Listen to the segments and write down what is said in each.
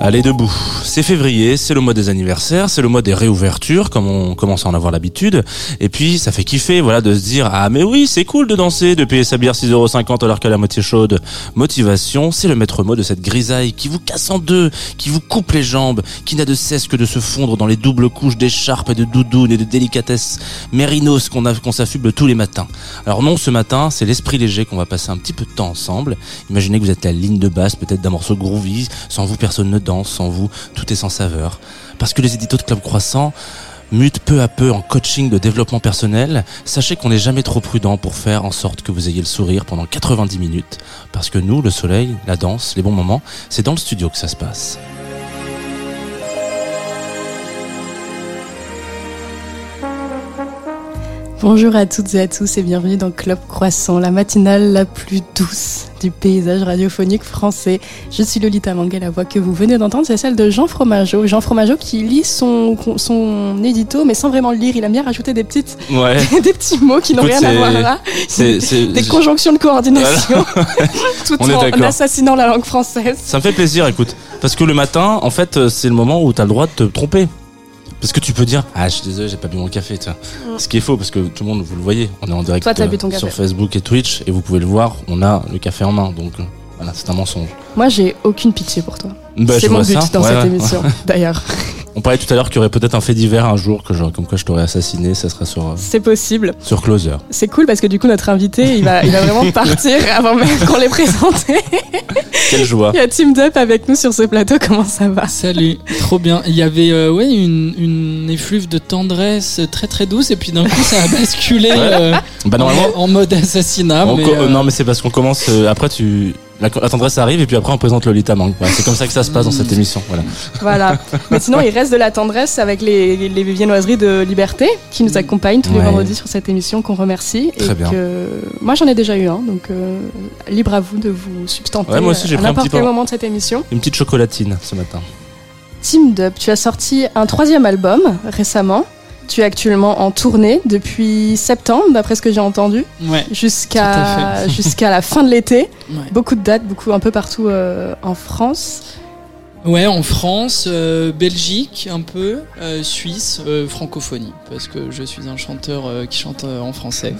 Allez debout, c'est février, c'est le mois des anniversaires, c'est le mois des réouvertures, comme on commence à en avoir l'habitude. Et puis ça fait kiffer, voilà, de se dire ah mais oui c'est cool de danser, de payer sa bière 6,50€ alors qu'elle est à moitié chaude. Motivation, c'est le maître mot de cette grisaille qui vous casse en deux, qui vous coupe les jambes, qui n'a de cesse que de se fondre dans les doubles couches d'écharpes et de doudounes et de délicatesses mérinos qu'on s'affuble tous les matins. Alors non, ce matin, c'est l'esprit léger qu'on va passer un petit peu de temps ensemble. Imaginez que vous êtes la ligne de basse peut-être d'un morceau groovy, sans vous personne ne danse, sans vous tout est sans saveur. Parce que les éditos de Club Croissant mutent peu à peu en coaching de développement personnel, sachez qu'on n'est jamais trop prudent pour faire en sorte que vous ayez le sourire pendant 90 minutes. Parce que nous, le soleil, la danse, les bons moments, c'est dans le studio que ça se passe. Bonjour à toutes et à tous et bienvenue dans Club Croissant, la matinale la plus douce du paysage radiophonique français. Je suis Lolita Manguet, la voix que vous venez d'entendre, c'est celle de Jean Fromageau. Jean Fromageau qui lit son, son édito, mais sans vraiment le lire. Il aime bien rajouter des, petites, Ouais. des petits mots qui n'ont rien à voir là. Des conjonctions de coordination, tout On en assassinant la langue française. Ça me fait plaisir, écoute. Parce que le matin, en fait, euh, c'est le moment où tu as le droit de te tromper. Parce que tu peux dire, ah, je suis désolé, j'ai pas bu mon café, tu vois. Ce qui est faux, parce que tout le monde, vous le voyez, on est en direct Toi, euh, sur Facebook et Twitch, et vous pouvez le voir, on a le café en main, donc euh, voilà, c'est un mensonge. Moi, j'ai aucune pitié pour toi. Bah, c'est mon but ça. dans Ouais, cette ouais. émission, d'ailleurs. On parlait tout à l'heure qu'il y aurait peut-être un fait divers un jour, que comme quoi je t'aurais assassiné, ça serait sur, euh, C'est possible. sur Closer. C'est cool parce que du coup, notre invité, il va, il va vraiment partir avant même qu'on l'ait présenté. Quelle joie. Il y a Team Dup avec nous sur ce plateau. Comment ça va? Salut, trop bien. Il y avait euh, ouais, une, une effluve de tendresse très très douce et puis d'un coup ça a basculé euh, Bah, normalement, en, en mode assassinat. on mais, co- euh, non, mais c'est parce qu'on commence, euh, après, tu. La, la tendresse arrive et puis après on présente Lolita Mang. Voilà, c'est comme ça que ça se passe dans cette émission. Voilà. Voilà. Mais sinon, il reste de la tendresse avec les, les, les viennoiseries de Liberté qui nous accompagnent tous les Ouais. vendredis sur cette émission qu'on remercie. Très et bien. Que... Moi, j'en ai déjà eu un, donc euh, libre à vous de vous substanter Ouais, moi aussi, j'ai à un n'importe quel moment de cette émission. Une petite chocolatine ce matin. Team Dup, tu as sorti un troisième album récemment. Tu es actuellement en tournée depuis septembre, d'après ce que j'ai entendu, Ouais, jusqu'à la fin de l'été. ouais. Beaucoup de dates, beaucoup un peu partout euh, en France. Ouais, en France, euh, Belgique un peu, euh, Suisse, euh, francophonie, parce que je suis un chanteur euh, qui chante euh, en français.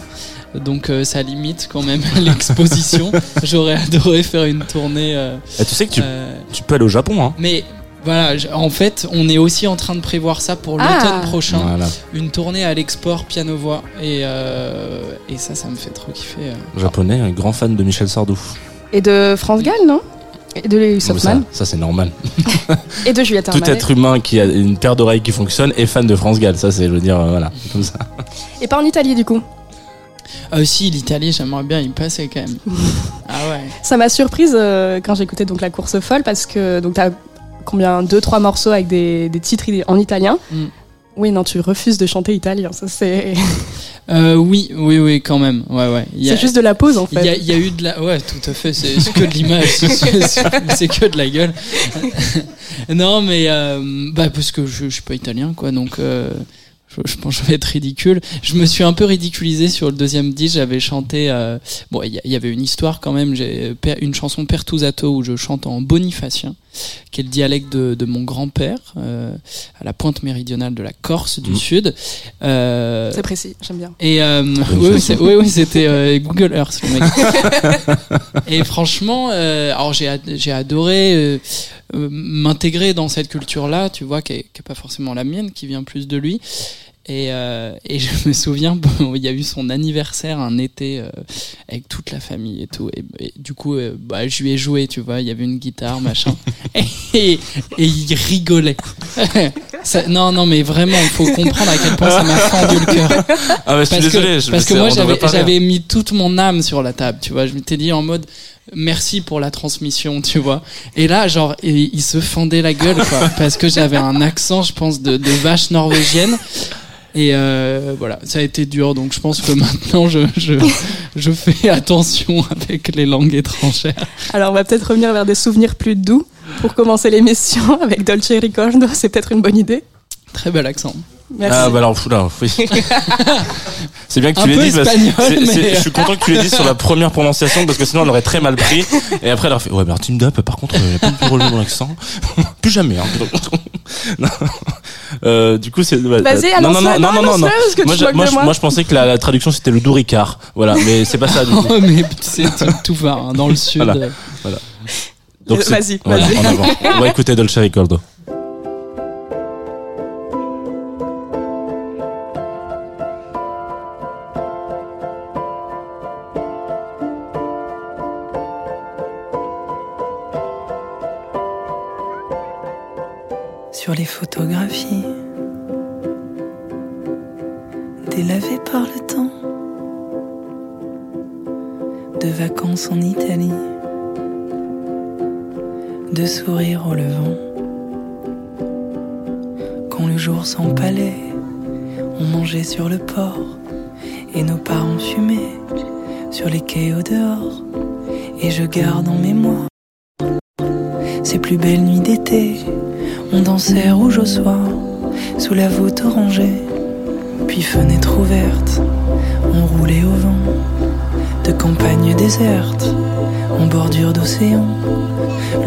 Donc euh, ça limite quand même l'exposition. J'aurais adoré faire une tournée. euh, Et tu sais que tu, euh, tu peux aller au Japon, hein. mais voilà, en fait, on est aussi en train de prévoir ça pour Ah. l'automne prochain. Voilà. Une tournée à l'export piano-voix. Et, euh, et ça, ça me fait trop kiffer. euh. Japonais, un grand fan de Michel Sardou. Et de France Gall, non? Et de mais ça, ça c'est normal. Et de Juliette Tout être humain qui a une paire d'oreilles qui fonctionne est fan de France Gall. Ça, c'est, je veux dire, euh, voilà, comme ça. Et pas en Italie, du coup? Ah aussi, l'Italie, j'aimerais bien y passer quand même. ah ouais. Ça m'a surprise euh, quand j'écoutais donc la course folle parce que donc t'as combien deux trois morceaux avec des, des titres en italien. Mm. Oui non tu refuses de chanter italien ça c'est Euh, oui, oui, oui, quand même. Ouais, ouais. C'est juste de la pause en fait. il y a eu de la. Ouais, tout à fait, c'est que de l'image, c'est- que de la gueule. non, mais. euh, bah, parce que je, je suis pas italien, quoi, donc. euh, je, je pense que je vais être ridicule. Je me suis un peu ridiculisé sur le deuxième disque. J'avais chanté. bon, il y, y avait une histoire quand même. J'ai une chanson Pertusato où je chante en bonifacien, qui est le dialecte de, de mon grand-père, euh, à la pointe méridionale de la Corse du Mhm. Sud. Euh, C'est précis j'aime bien. et euh, oui, oui, chanson. c'est- oui, oui, c'était euh, Google Earth, le mec. et franchement, euh, alors j'ai ad- j'ai adoré euh, euh, m'intégrer dans cette culture-là, tu vois, qui est, qui est pas forcément la mienne, qui vient plus de lui. Et, euh, et je me souviens, bon, il y a eu son anniversaire un été euh, avec toute la famille et tout. Et, et du coup, euh, bah, je lui ai joué, tu vois, il y avait une guitare, machin. et, et il rigolait. Ça- non, non, mais vraiment, il faut comprendre à quel point ça m'a fendu le cœur. Ah, mais je suis désolé. je- parce que moi, rire. j'avais mis toute mon âme sur la table, tu vois. Je m'étais dit en mode merci pour la transmission, tu vois. Et là, genre, il, il se fendait la gueule, quoi, parce que j'avais un accent, je pense, de, de vache norvégienne. Et euh, voilà, ça a été dur, donc je pense que maintenant je, je, je fais attention avec les langues étrangères. Alors on va peut-être revenir vers des souvenirs plus doux pour commencer l'émission avec Dolce Ricordo c'est peut-être une bonne idée. Très bel accent. Merci. Ah bah alors, oula, oui. c'est bien que tu l'aies dit parce que espagnol, c'est- c'est- mais- je suis content que tu l'aies dit sur la première prononciation parce que sinon on l'aurait très mal pris. Et après elle aurait fait ouais bah Team Up par contre il n'y a pas de relevé mon accent. Plus jamais. Hein. Non. Euh, du coup c'est Vas-y, non non non non non non. que Moi, tu je, moi, de je- moi. moi, je pensais que la, la traduction c'était le doux Ricard. Voilà mais c'est pas ça du coup. Oh, mais c'est tout, tout va, hein, dans le sud. Voilà. Donc, Euh, c'est- vas-y, voilà, vas-y. avant. On va écouter Dolce Ricordo.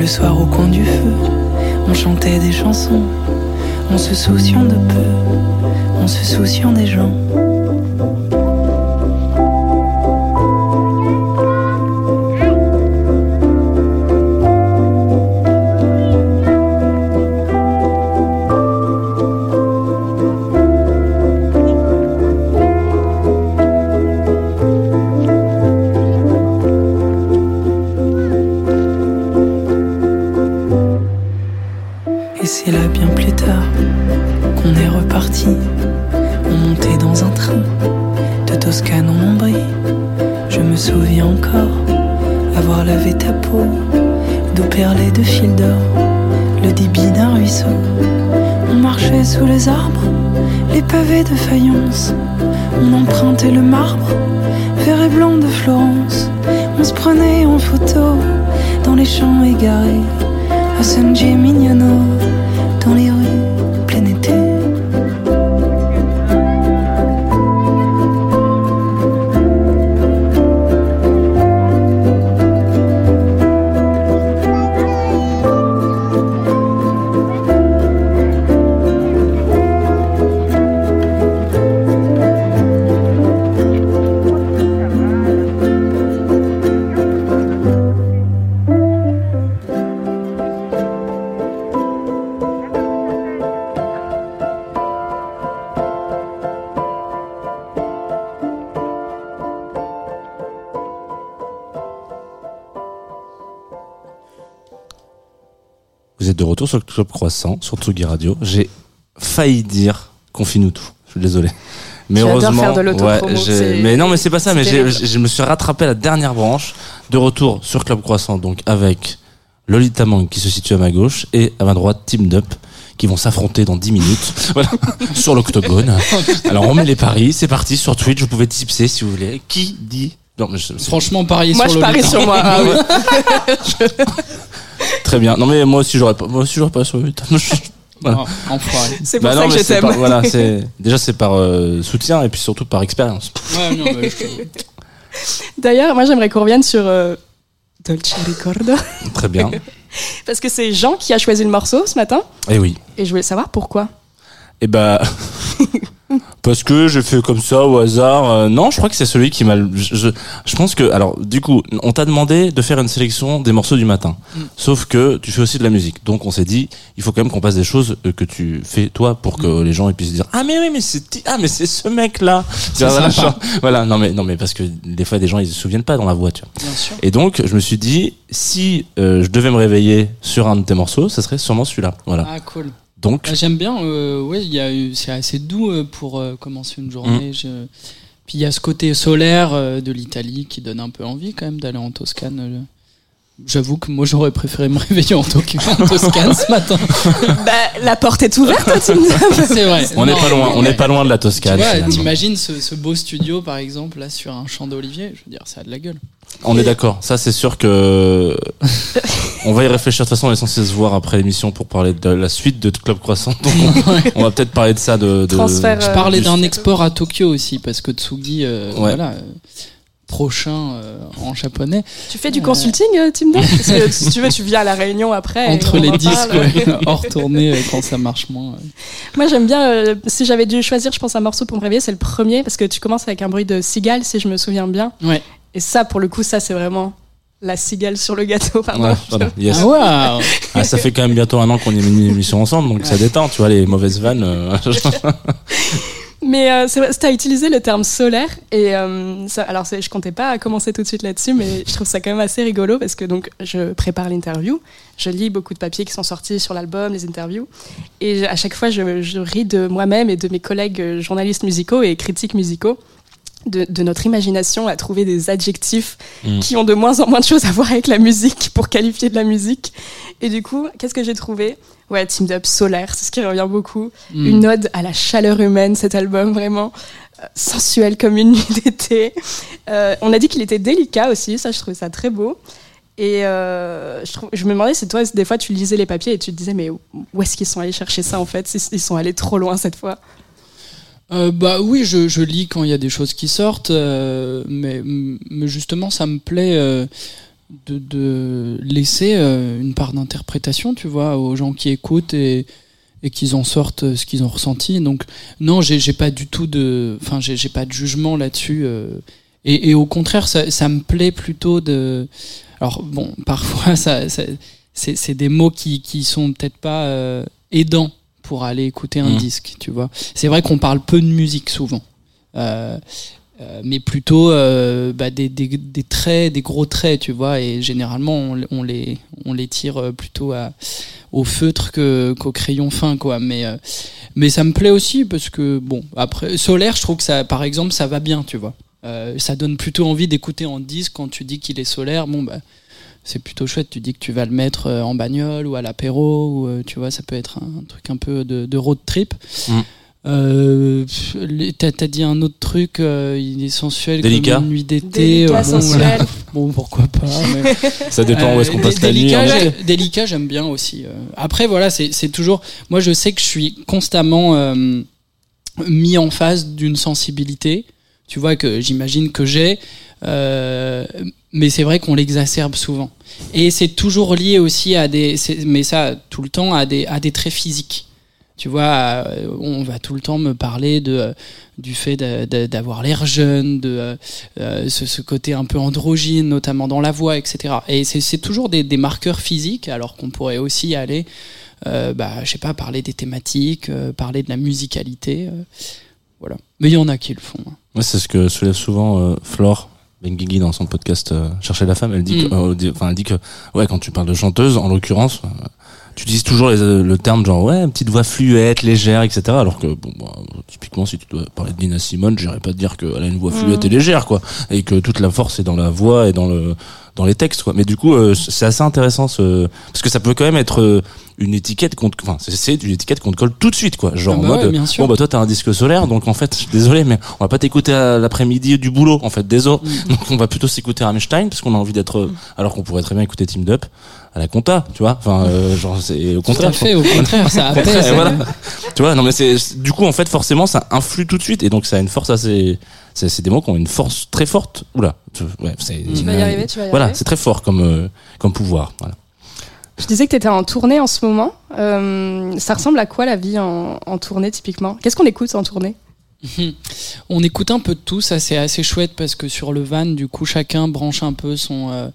Le soir au coin du feu, on chantait des chansons, en se souciant de peu, en se souciant des gens. 같은 짐 Vous êtes de retour sur le Club Croissant, sur Tsugi Radio. J'ai failli dire confie-nous tout. Je suis désolé. Mais heureusement, faire de ouais, mais non, mais c'est pas ça. Mais je me suis rattrapé à la dernière branche de retour sur Club Croissant, donc avec Lolita Mang qui se situe à ma gauche et à ma droite Team Up qui vont s'affronter dans 10 minutes voilà, sur l'octogone. Alors on met les paris, c'est parti sur Twitch, vous pouvez tipser si vous voulez. Qui dit non, mais je- c'est- Franchement, parier Moi, sur je Lolita. parie sur moi. Ah oui. Très bien. Non mais moi aussi j'aurais pas moi aussi j'aurais pas sur Lolita. Voilà. Oh. C'est pour Bah ça non, que je t'aime. voilà, déjà c'est par euh, soutien et puis surtout par expérience. Ouais, je- D'ailleurs, moi, j'aimerais qu'on revienne sur euh, Dolce Ricordo. Très bien. Parce que c'est Jean qui a choisi le morceau ce matin. Et oui. Et je voulais savoir pourquoi. Et bah parce que j'ai fait comme ça au hasard. Euh, non, je crois que c'est celui qui m'a. Je, je, je pense que alors du coup, on t'a demandé de faire une sélection des morceaux du matin. Mm. Sauf que tu fais aussi de la musique. Donc on s'est dit, il faut quand même qu'on passe des choses euh, que tu fais toi pour Mm. que les gens ils puissent dire ah mais oui mais c'est ah mais c'est ce mec là. C'est voilà, voilà, non mais non mais parce que des fois des gens ils se souviennent pas dans la voix, tu vois. bien sûr. Et donc, je me suis dit, si euh, je devais me réveiller sur un de tes morceaux, ça serait sûrement celui-là. Voilà. Ah, cool. Donc, Ah, J'aime bien, euh, ouais, il y a eu- c'est assez doux euh, pour euh, commencer une journée. Je- Puis il y a ce côté solaire euh, de l'Italie qui donne un peu envie quand même d'aller en Toscane. J'avoue que moi j'aurais préféré me réveiller en Toscane ce matin. Bah, la porte est ouverte, hein, C'est vrai. On n'est pas loin, on n'est pas loin de la Tu Toscane. t'imagines ce, ce beau studio par exemple là sur un champ d'olivier, je veux dire, ça a de la gueule. On est d'accord. Ça, c'est sûr que on va y réfléchir. De toute façon, on est censé se voir après l'émission pour parler de la suite de Club Croissant. Donc, on, on va peut-être parler de ça. De, de- Transfert, Je Euh, parlais du- d'un export à Tokyo aussi parce que Tsugi, euh, Ouais. voilà, euh, prochain euh, en japonais. Tu fais du consulting, euh, Tim Parce que si tu veux, tu viens à la réunion après. Entre les disques, ouais, hors tournée euh, quand ça marche moins. Moi, j'aime bien. euh, si j'avais dû choisir, je pense, un morceau pour me réveiller, c'est le premier, parce que tu commences avec un bruit de cigale, si je me souviens bien. Ouais. Et ça, pour le coup, ça, c'est vraiment la cigale sur le gâteau. Pardon. Ouais, pardon. Yes. Ah ouais. Ah, ça fait quand même bientôt un an qu'on y a mis une émission ensemble, donc ça détend. Tu vois les mauvaises vannes. Mais euh, c'est vrai, t'as utilisé le terme solaire et euh, ça, alors je comptais pas commencer tout de suite là-dessus, mais je trouve ça quand même assez rigolo parce que donc je prépare l'interview, je lis beaucoup de papiers qui sont sortis sur l'album, les interviews, et à chaque fois je, je ris de moi-même et de mes collègues journalistes musicaux et critiques musicaux. De, de notre imagination à trouver des adjectifs Mm. qui ont de moins en moins de choses à voir avec la musique pour qualifier de la musique. Et du coup, qu'est-ce que j'ai trouvé Ouais, Team Up solaire, c'est ce qui revient beaucoup Hmm. une ode à la chaleur humaine, cet album vraiment euh, sensuel comme une nuit d'été. Euh, on a dit qu'il était délicat aussi, ça je trouvais ça très beau. Et euh, je, trouve- je me demandais si toi, des fois, tu lisais les papiers et tu te disais, mais où est-ce qu'ils sont allés chercher ça en fait Ils ils sont allés trop loin cette fois? Euh, bah oui, je, je lis quand il y a des choses qui sortent, euh, mais, mais justement, ça me plaît euh, de, de laisser euh, une part d'interprétation, tu vois, aux gens qui écoutent et, et qu'ils en sortent euh, ce qu'ils ont ressenti. Donc non, j'ai pas du tout de, enfin, j'ai pas de jugement là-dessus. euh, et, et au contraire, ça, ça me plaît plutôt de. Alors bon, parfois, ça, ça- c'est des mots qui qui sont peut-être pas euh, aidants pour aller écouter un Mhm. disque, tu vois. C'est vrai qu'on parle peu de musique souvent. Euh, euh, mais plutôt euh, bah, des, des, traits, des gros traits, tu vois, et généralement on, les, on les tire euh, plutôt au feutre qu'au crayon fin, quoi. Mais, mais ça me plaît aussi parce que, bon, après, solaire, je trouve que ça, par exemple, ça va bien, tu vois. Ça donne plutôt envie d'écouter en disque quand tu dis qu'il est solaire. Bon, bah, c'est plutôt chouette. Tu dis que tu vas le mettre en bagnole ou à l'apéro, ou tu vois, ça peut être un, truc un peu de, de road trip. Mm. Euh, t'as, t'as dit un autre truc, euh, il est sensuel Délicat. comme une nuit d'été. Délicat, euh, bon, sensuel. voilà. Bon, pourquoi pas. mais- ça dépend où est-ce qu'on euh, passe la nuit. délicat, hein. j'ai- délicat, j'aime bien aussi. euh. Après, voilà, c'est c'est toujours. Moi, je sais que je suis constamment euh, mis en face d'une sensibilité. Tu vois que j'imagine que j'ai, euh, mais c'est vrai qu'on l'exacerbe souvent. Et c'est toujours lié aussi à des, c'est- mais ça tout le temps à des à des traits physiques. Tu vois, euh, on va tout le temps me parler de euh, du fait d'avoir l'air jeune, de euh, ce, ce côté un peu androgyne, notamment dans la voix, etc. Et c'est toujours des, des marqueurs physiques, alors qu'on pourrait aussi aller, euh, bah, je sais pas, parler des thématiques, euh, parler de la musicalité, voilà. Mais il y en a qui le font. hein. Ouais, c'est ce que soulève souvent Flore Benguigui dans son podcast Chercher la femme. Elle dit, Mm. que, elle dit que, ouais, quand tu parles de chanteuse, en l'occurrence, tu utilises toujours les, euh, le terme genre, ouais, petite voix fluette, légère, etc. Alors que, bon, bah, typiquement, si tu dois parler de Nina Simone, j'irais pas te dire qu'elle a une voix fluette Mm. et légère, quoi. Et que toute la force est dans la voix et dans le, dans les textes, quoi. Mais du coup, euh, c'est assez intéressant, ce, parce que ça peut quand même être euh, une étiquette qu'on, te- enfin, c'est- c'est une étiquette qu'on te colle tout de suite, quoi. Genre Ah en bah mode, ouais, bien sûr. bon, bah, toi, t'as un disque solaire, donc en fait, je suis désolé, mais on va pas t'écouter à l'après-midi du boulot, en fait, désolé. Mm. Donc on va plutôt s'écouter Rammstein parce qu'on a envie d'être, euh, alors qu'on pourrait très bien écouter Team Up à la compta, tu vois. Enfin, euh, genre c'est au Tout à contraire. fait, au contraire, ça contraire, et voilà. tu vois, non mais c'est du coup en fait forcément ça influe tout de suite et donc ça a une force assez, c'est des mots qui ont une force très forte. Oula, ouais, c'est. Tu vas y arriver, tu vas y Voilà, arriver. c'est très fort comme euh, comme pouvoir. Voilà. Je disais que tu étais en tournée en ce moment. Euh, ça ressemble à quoi la vie en, en tournée typiquement? Qu'est-ce qu'on écoute en tournée? On écoute un peu de tout, ça c'est assez chouette parce que sur le van, du coup, chacun branche un peu son euh,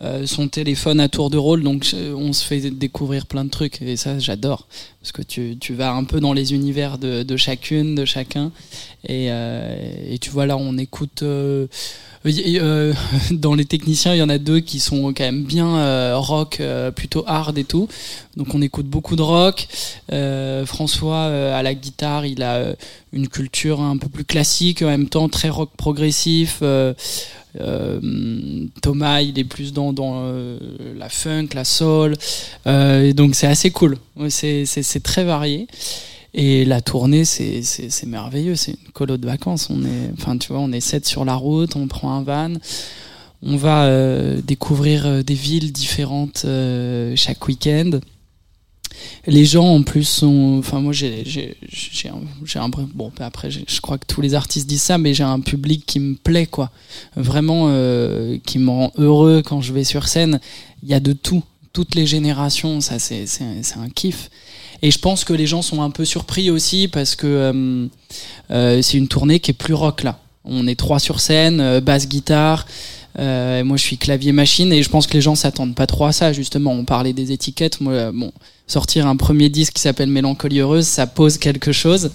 euh, son téléphone à tour de rôle, donc euh, on se fait découvrir plein de trucs et ça j'adore parce que tu, tu vas un peu dans les univers de, de chacune, de chacun et, euh, tu vois là on écoute dans les techniciens il y en a deux qui sont quand même bien rock, plutôt hard et tout, donc on écoute beaucoup de rock. François à la guitare, il a une culture un peu plus classique, en même temps très rock progressif. Euh, Thomas, il est plus dans, dans euh, la funk, la soul. Euh, et donc c'est assez cool. C'est très varié. Et la tournée, c'est merveilleux. C'est une colo de vacances. On est, enfin, tu vois, on est sept sur la route, on prend un van. On va découvrir des villes différentes chaque week-end. Les gens en plus sont, enfin moi j'ai j'ai j'ai un, bon bah, après je crois que tous les artistes disent ça, mais j'ai un public qui me plaît quoi, vraiment euh, qui me rend heureux quand je vais sur scène. Il y a de tout, toutes les générations, ça c'est c'est un kiff. Et je pense que les gens sont un peu surpris aussi parce que euh, euh, c'est une tournée qui est plus rock là. On est trois sur scène, basse guitare. Moi, je suis clavier machine et je pense que les gens s'attendent pas trop à ça. Justement, on parlait des étiquettes. Moi, bon, sortir un premier disque qui s'appelle Mélancolie heureuse, ça pose quelque chose.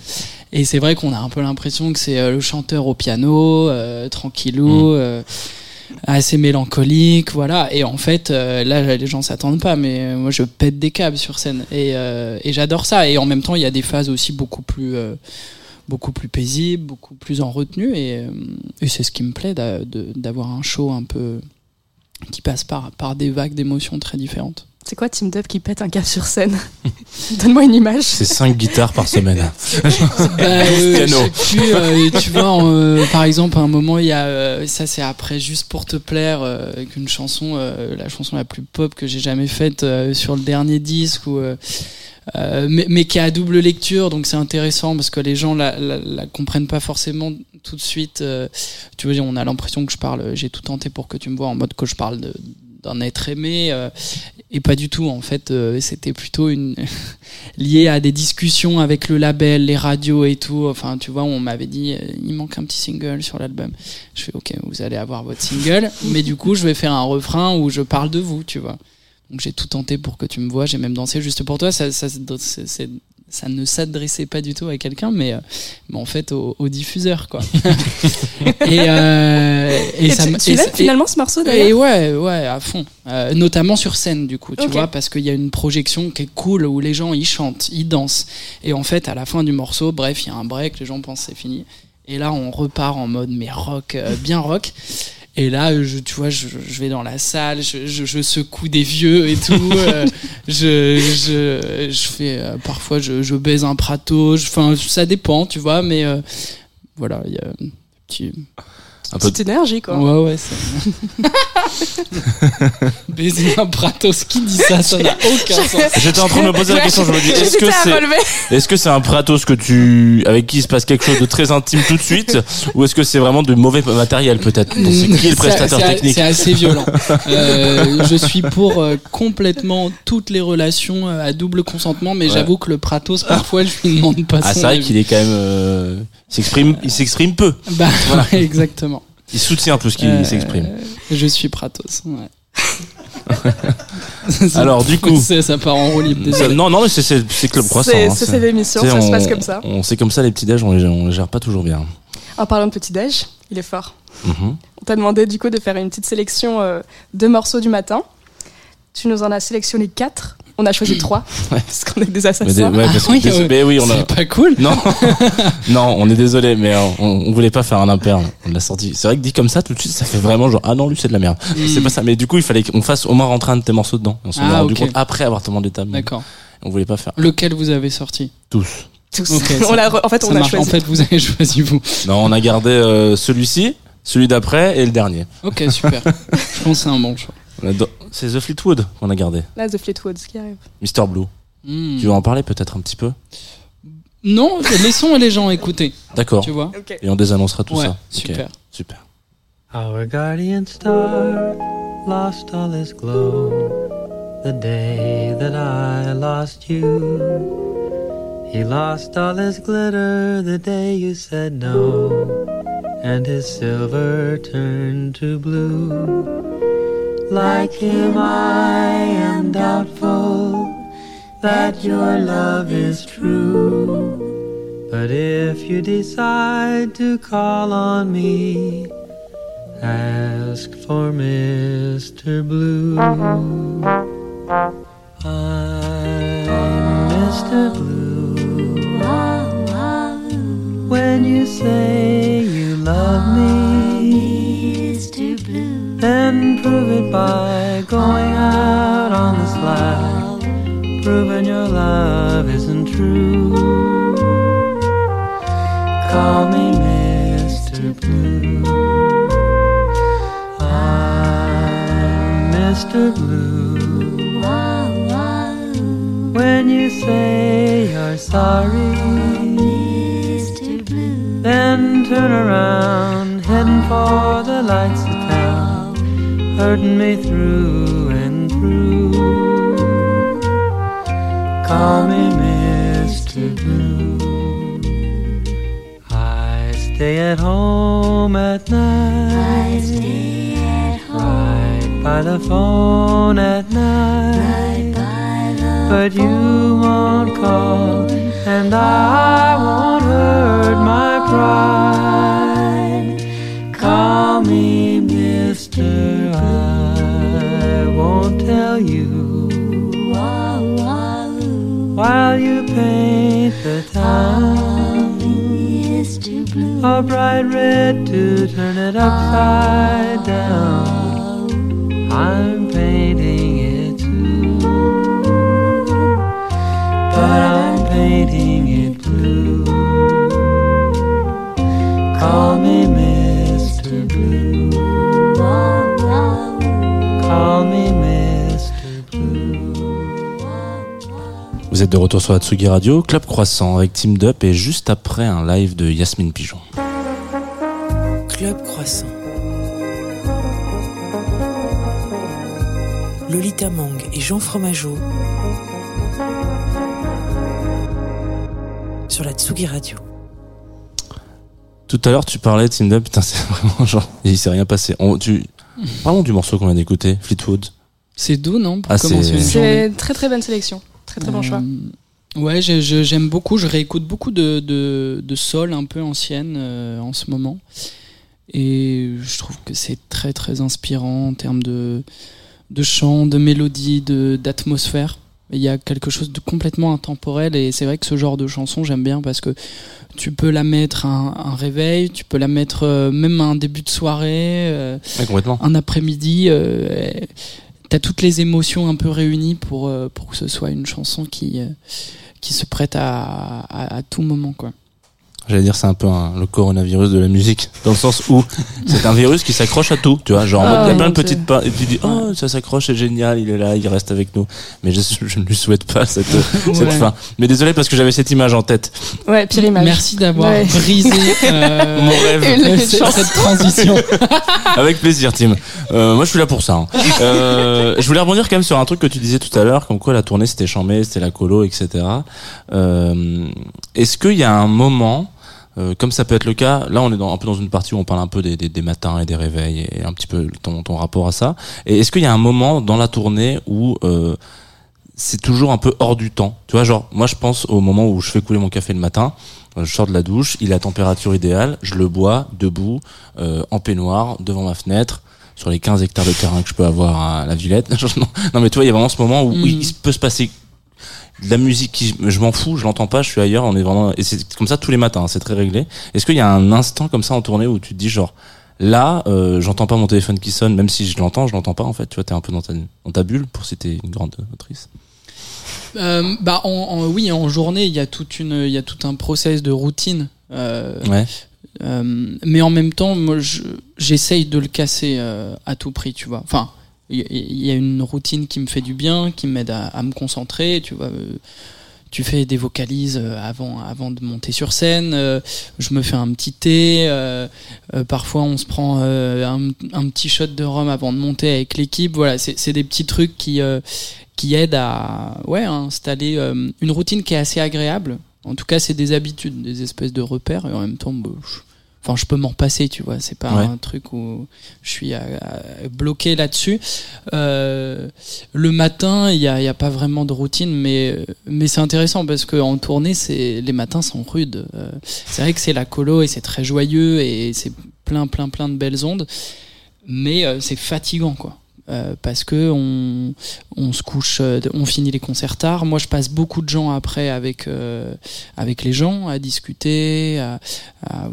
Et c'est vrai qu'on a un peu l'impression que c'est euh, le chanteur au piano, euh, tranquillou, euh, assez mélancolique, voilà. Et en fait, euh, là, les gens s'attendent pas, mais moi, je pète des câbles sur scène et, et j'adore ça. Et en même temps, il y a des phases aussi beaucoup plus beaucoup plus paisibles, beaucoup plus en retenue, et, et c'est ce qui me plaît d'avoir un show un peu qui passe par par des vagues d'émotions très différentes. C'est quoi Team Dub qui pète un câble sur scène Donne-moi une image. C'est 5 guitares par semaine. Bah, euh, Piano. je sais plus, euh, tu vois, euh, par exemple, à un moment, il y a, euh, ça c'est après Juste pour te plaire, euh, avec une chanson, euh, la chanson la plus pop que j'ai jamais faite euh, sur le dernier disque, ou, mais, mais qui a à double lecture, donc c'est intéressant parce que les gens la, la, la comprennent pas forcément tout de suite. euh, tu vois, on a l'impression que je parle, j'ai tout tenté pour que tu me vois en mode que je parle de d'un être aimé euh, et pas du tout en fait euh, c'était plutôt une lié à des discussions avec le label les radios et tout. Enfin tu vois on m'avait dit euh, il manque un petit single sur l'album. Je fais ok vous allez avoir votre single mais du coup je vais faire un refrain où je parle de vous tu vois. Donc j'ai tout tenté pour que tu me vois j'ai même dansé juste pour toi. Ça ça, c'est- c'est- ça ne s'adressait pas du tout à quelqu'un mais, euh, mais en fait au, au diffuseur quoi et, euh, et, Et ça tu, tu et ça- et- finalement ce morceau et d'ailleurs ouais, ouais, à fond. Euh, notamment sur scène, du coup, tu vois, parce qu'il y a une projection qui est cool où les gens ils chantent, ils dansent. Et en fait, à la fin du morceau, bref, il y a un break, les gens pensent c'est fini. Et là, on repart en mode mais rock, bien rock. Et là, je, tu vois, je, je vais dans la salle, je, je, je secoue des vieux et tout. euh, je, je, je fais euh, parfois, je, je baise un prato. je- Enfin, ça dépend, tu vois, mais euh, voilà, il y a un petit, Un peu Petite énergie quoi. Ouais, ouais, c'est. Baiser un Pratos, qui dit ça Ça n'a aucun sens. J'étais en train de me poser la question, je me dis, est-ce que c'est, un Pratos que tu, avec qui il se passe quelque chose de très intime tout de suite, ou est-ce que c'est vraiment de mauvais matériel peut-être? C'est qui est le prestataire technique? C'est assez violent. Euh, je suis pour euh, complètement toutes les relations euh, à double consentement, mais Ouais. j'avoue que le Pratos, parfois, je lui demande pas Ah, c'est vrai qu'il est quand même, euh, s'exprime, il s'exprime peu. Bah, ouais, exactement. Il soutient tout ce qui Euh, s'exprime. Je suis Pratos, ouais. Alors, du coup- ça, part en roue libre, non, non, mais c'est, c'est, c'est Club Croissant. C'est hein, c'est c'est- cette émission, tu sais, ça se passe comme ça. On sait comme ça, les petits déj, on les, on les gère pas toujours bien. En parlant de petit-déj, il est fort. Mhm. On t'a demandé du coup de faire une petite sélection euh, de morceaux du matin. Tu nous en as sélectionné quatre. On a choisi trois, parce qu'on est des Mais, assassins. ouais, parce que- Ah oui, ouais. mais oui, on a, C'est pas cool. Non, non, on est désolé, mais euh, on, on voulait pas faire un impair. On l'a sorti. C'est vrai que dit comme ça, tout de suite, ça fait vraiment genre ah non, lui c'est de la merde. Mm. C'est pas ça. Mais du coup, il fallait qu'on fasse au moins rentrer un de tes morceaux dedans. Et on s'en est Ah, rendu ok. compte après avoir demandé ta. D'accord. On voulait pas faire Lequel vous avez sorti? Tous. Tous. On re- en fait, on a marche. choisi. En fait, vous avez choisi vous. Non, on a gardé euh, celui-ci, celui d'après et le dernier. Ok, super. Je pense que c'est un bon choix. C'est The Fleetwood qu'on a gardé. Là, The Fleetwoods qui arrive. Mr Blue. Hmm. Tu veux en parler peut-être un petit peu? Non, laissons les gens écouter. D'accord. Tu vois Ok. Et on désannoncera tout Ouais, ça. Super. Super. Our guardian star lost all his glow the day that I lost you. He lost all his glitter the day you said no, and his silver turned to blue. Like him, I am doubtful that your love is true. But if you decide to call on me, Ask for Mr. Blue. I'm Mr. Blue. Ah, ah. When you say you love me, Then prove it by going out on the slack, proving your love isn't true. Call me Mr. Blue. I'm Mr. Blue. When you say you're sorry, then turn around, heading for the lights hurting me through and through. Call me Mr. Blue. I stay at home at night. Right by the phone at night. But you won't call, and I won't hurt my pride. Call me Mister, I won't tell you. While you paint the town a bright red to turn it upside down. I'm painting Vous êtes de retour sur la Tsugi Radio, Club Croissant avec Team Up et juste après un live de Yasmine Pigeon. Club Croissant. Lolita Mang et Jean Fromageau sur la Tsugi Radio. Tout à l'heure, tu parlais de Team Up, putain, c'est vraiment genre, il s'est rien passé. On, tu, parlons du morceau qu'on vient d'écouter, Fleetwood. C'est doux, non Pour Ah, une. C'est très très bonne sélection. Très très bon choix. Euh, Ouais, j'aime beaucoup. Je réécoute beaucoup de, de, de soul un peu ancienne euh, en ce moment. Et je trouve que c'est très très inspirant en termes de, de chant, de mélodie, de- d'atmosphère. Il y a quelque chose de complètement intemporel et c'est vrai que ce genre de chanson j'aime bien parce que tu peux la mettre à un, un réveil, tu peux la mettre euh, même à un début de soirée, euh, Ouais, un après-midi. Euh, T'as toutes les émotions un peu réunies pour, euh, pour que ce soit une chanson qui, euh, qui se prête à, à, à tout moment. Quoi. J'allais dire, c'est un peu un- le coronavirus de la musique, dans le sens où c'est un virus qui s'accroche à tout, tu vois. Genre, en Oh, il y a mon plein de petites pas, et tu dis, oh, ça s'accroche, c'est génial, il est là, il reste avec nous. Mais je, je ne lui souhaite pas cette, cette fin. Mais désolé parce que j'avais cette image en tête. Ouais, pire image. Merci d'avoir Ouais. brisé euh, Mon rêve. Cette transition. Avec plaisir, Tim. Euh, moi, je suis là pour ça. hein. Euh, je voulais rebondir quand même sur un truc que tu disais tout à l'heure, comme quoi la tournée c'était chambé, c'était la colo, etc. Euh, Est-ce qu'il y a un moment, euh, comme ça peut être le cas, là on est dans, un peu dans une partie où on parle un peu des, des, des matins et des réveils et un petit peu ton, ton rapport à ça. Et est-ce qu'il y a un moment dans la tournée où euh, c'est toujours un peu hors du temps? Tu vois, genre moi je pense au moment où je fais couler mon café le matin. euh, Je sors de la douche, il est à température idéale, je le bois debout, euh, en peignoir, devant ma fenêtre, sur les 15 hectares de terrain que je peux avoir à la Villette. non, mais tu vois, il y a vraiment ce moment où, où il se peut se passer de la musique qui, je m'en fous, je l'entends pas, je suis ailleurs, on est vraiment, et c'est comme ça tous les matins, hein, c'est très réglé. Est-ce qu'il y a un instant comme ça en tournée où tu te dis genre, là, euh, j'entends pas mon téléphone qui sonne, même si je l'entends, je l'entends pas en fait, tu vois, t'es un peu dans ta, dans ta bulle pour citer une grande autrice. Euh, bah, en, en- oui, en journée, il y a toute une, il y a tout un process de routine. Euh, Ouais. Mais en même temps, moi, je- j'essaye de le casser à tout prix, tu vois. Enfin, il y, a une routine qui me fait du bien, qui m'aide à, me concentrer, tu vois. euh, tu fais des vocalises euh, avant, avant de monter sur scène. euh, je me fais un petit thé. parfois, on se prend un, petit shot de rhum avant de monter avec l'équipe. Voilà, c'est des petits trucs qui, qui aident à, ouais, installer une routine qui est assez agréable. En tout cas, c'est des habitudes, des espèces de repères. Et en même temps, bah, enfin, je peux m'en repasser, tu vois. C'est pas Ouais. un truc où je suis à- à- bloqué là-dessus. Euh, le matin, il y a, il y a pas vraiment de routine, mais mais c'est intéressant parce que en tournée, c'est les matins sont rudes. Euh, c'est vrai que c'est la colo et c'est très joyeux et c'est plein plein plein de belles ondes, mais euh, c'est fatigant quoi. Euh, parce que on, on se couche, euh, on finit les concerts tard. Moi, je passe beaucoup de gens après avec euh, avec les gens à discuter, à,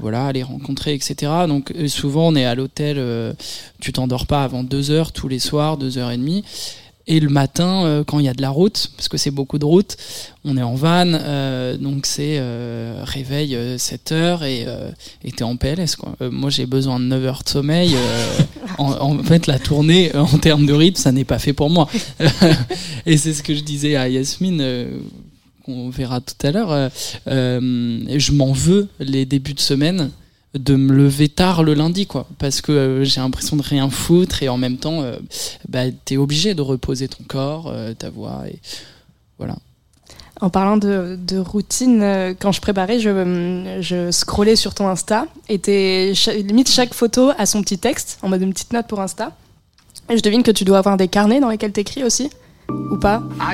voilà, à les rencontrer, etc. Donc souvent, on est à l'hôtel. tu t'endors pas avant deux heures tous les soirs, deux heures et demie. Et le matin, euh, quand il y a de la route, parce que c'est beaucoup de route, on est en van, euh, donc c'est euh, réveil 7 heures et t'es en PLS. Quoi. Moi, j'ai besoin de 9 heures de sommeil. en, en fait, la tournée, en termes de rythme, ça n'est pas fait pour moi. et c'est ce que je disais à Yasmine. qu'on verra tout à l'heure, je m'en veux les débuts de semaine de me lever tard le lundi quoi. Parce que euh, j'ai l'impression de rien foutre et en même temps euh, bah, t'es obligé de reposer ton corps euh, ta voix et voilà. En parlant de, routine, euh, quand je préparais, je, je scrollais sur ton Insta et limite chaque photo a son petit texte, en mode une petite note pour Insta. Et je devine que tu dois avoir des carnets dans lesquels t'écris aussi Ou pas Ah,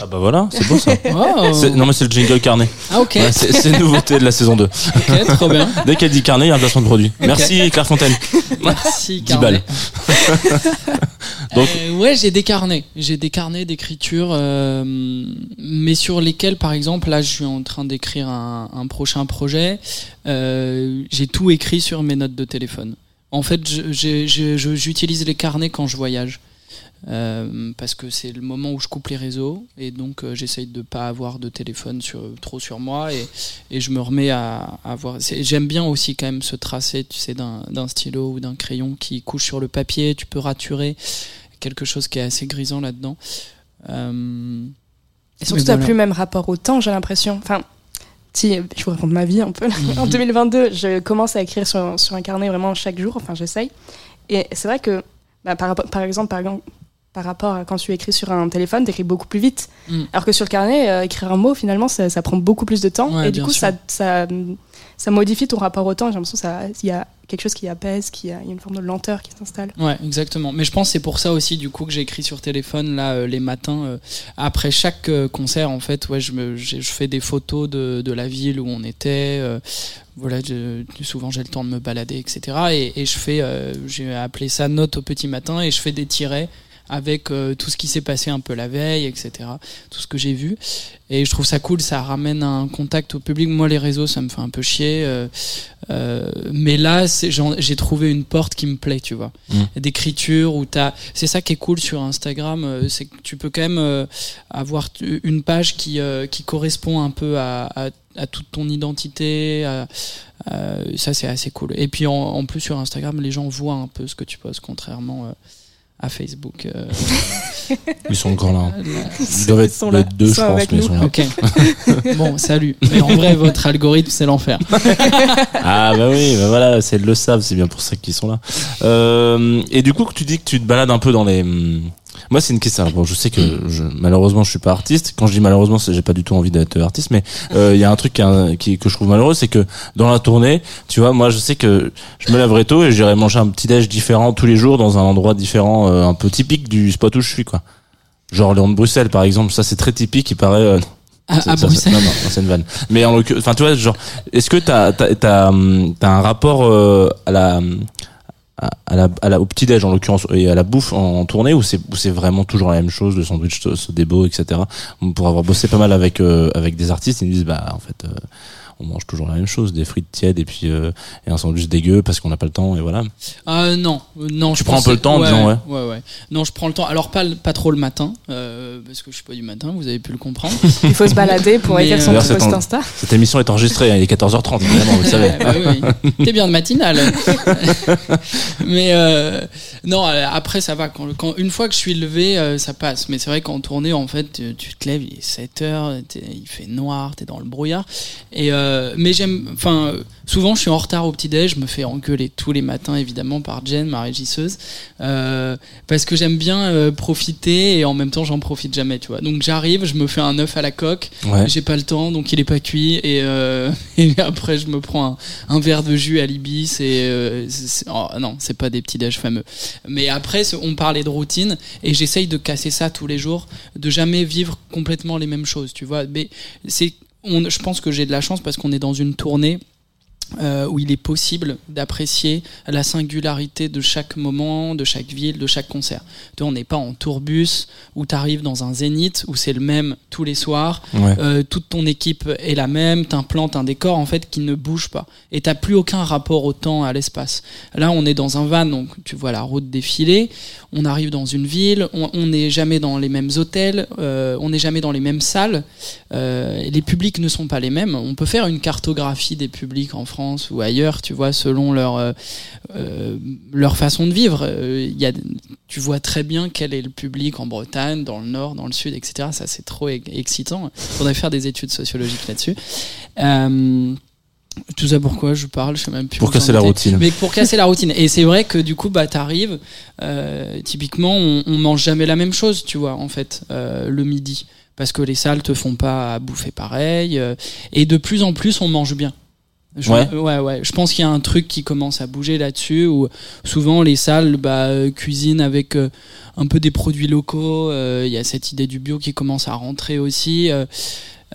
Ah bah voilà, c'est beau ça. oh. C'est- Non mais c'est le jingle carnet. ah ok Ouais, c'est c'est une nouveauté de la saison 2. ok trop bien Dès qu'elle dit carnet, il y a un placement de produit. Merci Claire Fontaine. merci 10 balles. Donc- Euh, ouais, j'ai des carnets. J'ai des carnets d'écriture, euh, mais sur lesquels, par exemple, là, je suis en train d'écrire un, un prochain projet. Euh, j'ai tout écrit sur mes notes de téléphone. En fait, je- je- je- je- j'utilise les carnets quand je voyage. Euh, parce que c'est le moment où je coupe les réseaux et donc euh, j'essaye de pas avoir de téléphone sur, trop sur moi et, et je me remets à, à avoir. c'est- J'aime bien aussi quand même se tracer, tu sais, d'un stylo ou d'un crayon qui couche sur le papier. Tu peux raturer quelque chose qui est assez grisant là-dedans. Euh, Et surtout, Mais t'as voilà. plus le même rapport au temps, j'ai l'impression? Enfin, si, je vous raconte ma vie un peu. Mhm. en 2022, je commence à écrire sur, sur un carnet vraiment chaque jour, enfin, j'essaye. Et c'est vrai que, bah, par exemple, par exemple, par rapport à quand tu écris sur un téléphone, t'écris beaucoup plus vite. Mm. Alors que sur le carnet, euh, écrire un mot, finalement, ça, ça prend beaucoup plus de temps. Ouais, et du coup, ça, ça, ça modifie ton rapport au temps. J'ai l'impression qu'il y a quelque chose qui apaise, qu'il y a il y a une forme de lenteur qui s'installe. Ouais, exactement. Mais je pense que c'est pour ça aussi du coup que j'écris sur téléphone là euh, les matins euh, après chaque concert en fait. Ouais, je me je je fais des photos de, de la ville où on était. voilà, je- souvent j'ai le temps de me balader, etc. Et, et je fais, j'ai appelé ça note au petit matin et je fais des tirets avec euh, tout ce qui s'est passé un peu la veille, etc. Tout ce que j'ai vu. Et je trouve ça cool, ça ramène un contact au public. Moi, les réseaux, ça me fait un peu chier. euh, euh, mais là, j'ai trouvé une porte qui me plaît, tu vois. Mm. D'écriture où t'as. C'est ça qui est cool sur Instagram, euh, c'est que tu peux quand même euh, avoir une page qui, euh, qui correspond un peu à, à, à toute ton identité. à- à- ça, c'est assez cool. Et puis en, en plus, sur Instagram, les gens voient un peu ce que tu poses, contrairement euh, à Facebook. euh, Ils sont encore là. hein. Ils doivent être, là. être deux, je pense, mais ils sont là. Ok. bon, salut. Mais en vrai, votre algorithme, c'est l'enfer. Ah bah oui, bah voilà, c'est le savent, c'est bien pour ça qu'ils sont là. Euh, et du coup, que tu dis que tu te balades un peu dans les. Hum, Moi, c'est une question. Bon, je sais que je, malheureusement, je suis pas artiste. Quand je dis malheureusement, j'ai pas du tout envie d'être artiste, mais euh, il y a un truc qui, qui- que je trouve malheureux, c'est que dans la tournée, tu vois, moi, je sais que je me lèverai tôt et j'irai manger un petit déj différent tous les jours dans un endroit différent, euh, un peu typique du spot où je suis, quoi. Genre Léon de Bruxelles, par exemple, ça c'est très typique. Il paraît. euh, À, ça- à ça- Bruxelles. Non, non, c'est une vanne. Mais en l'occurrence, enfin, tu vois, genre, est-ce que t'as, t'as, t'as, hum, t'as un rapport euh, à la, à la, à la, au petit déj en l'occurrence et à la bouffe en, tournée ou c'est, c'est vraiment toujours la même chose, le sandwich, ce débo, etc. Pour avoir bossé pas mal avec, euh, avec des artistes, ils me disent, bah, en fait, euh, on mange toujours la même chose, des frites tièdes et puis euh, et un sandwich dégueu parce qu'on n'a pas le temps et voilà. Ah non, euh, non. Tu je prends un peu le temps ouais, disant, ouais. ouais, ouais. Non, je prends le temps. Alors pas pas trop le matin, euh, parce que je suis pas du matin. Vous avez pu le comprendre. Il faut se balader pour écrire son euh, D'ailleurs, post Insta. Cette émission est enregistrée, hein, il est 14h30 évidemment, vous le savez. Bah oui, oui. T'es bien de matinale. mais euh, non, euh, après ça va. Quand, quand une fois que je suis levé, euh, ça passe. Mais c'est vrai qu'en tournée, en fait, tu, tu te lèves, il est 7 heures, t'es- il fait noir, t'es dans le brouillard. Et euh, mais j'aime, enfin, souvent je suis en retard au petit déj, je me fais engueuler tous les matins évidemment par Jen, ma régisseuse, euh, parce que j'aime bien euh, profiter et en même temps j'en profite jamais, tu vois. Donc j'arrive, je me fais un œuf à la coque. Ouais. J'ai pas le temps, donc il est pas cuit. Et, et après, je me prends un, un verre de jus à l'ibis. Et oh, non, c'est pas des petits déj fameux. Mais après, on parlait de routine, et j'essaye de casser ça tous les jours, de jamais vivre complètement les mêmes choses, tu vois. Mais c'est, je pense que j'ai de la chance parce qu'on est dans une tournée euh, où il est possible d'apprécier la singularité de chaque moment, de chaque ville, de chaque concert. Tu vois, on n'est pas en tourbus où tu arrives dans un zénith où c'est le même tous les soirs, Ouais. euh, toute ton équipe est la même, t'implantes un décor en fait qui ne bouge pas et t'as plus aucun rapport au temps, à l'espace. Là, on est dans un van, donc tu vois la route défiler, on arrive dans une ville, on n'est jamais dans les mêmes hôtels, euh, on n'est jamais dans les mêmes salles, les publics ne sont pas les mêmes. On peut faire une cartographie des publics en France ou ailleurs, tu vois, selon leur euh, euh, leur façon de vivre. Euh, Il y a, tu vois très bien quel est le public en Bretagne, dans le Nord, dans le Sud, etc. Ça, c'est trop excitant. Faudrait faire des études sociologiques là-dessus. Euh, tout ça pourquoi je parle, je sais même plus. Pour casser la routine. Mais pour casser la routine. Et c'est vrai que du coup, bah, t'arrives, euh, typiquement, on, on mange jamais la même chose, tu vois, en fait, euh, le midi. Parce que les salles te font pas à bouffer pareil. euh, et de plus en plus, on mange bien. Je, Ouais. ouais, ouais. Je pense qu'il y a un truc qui commence à bouger là-dessus, où souvent les salles bah, euh, cuisinent avec euh, un peu des produits locaux. euh, Il y a cette idée du bio qui commence à rentrer aussi. euh,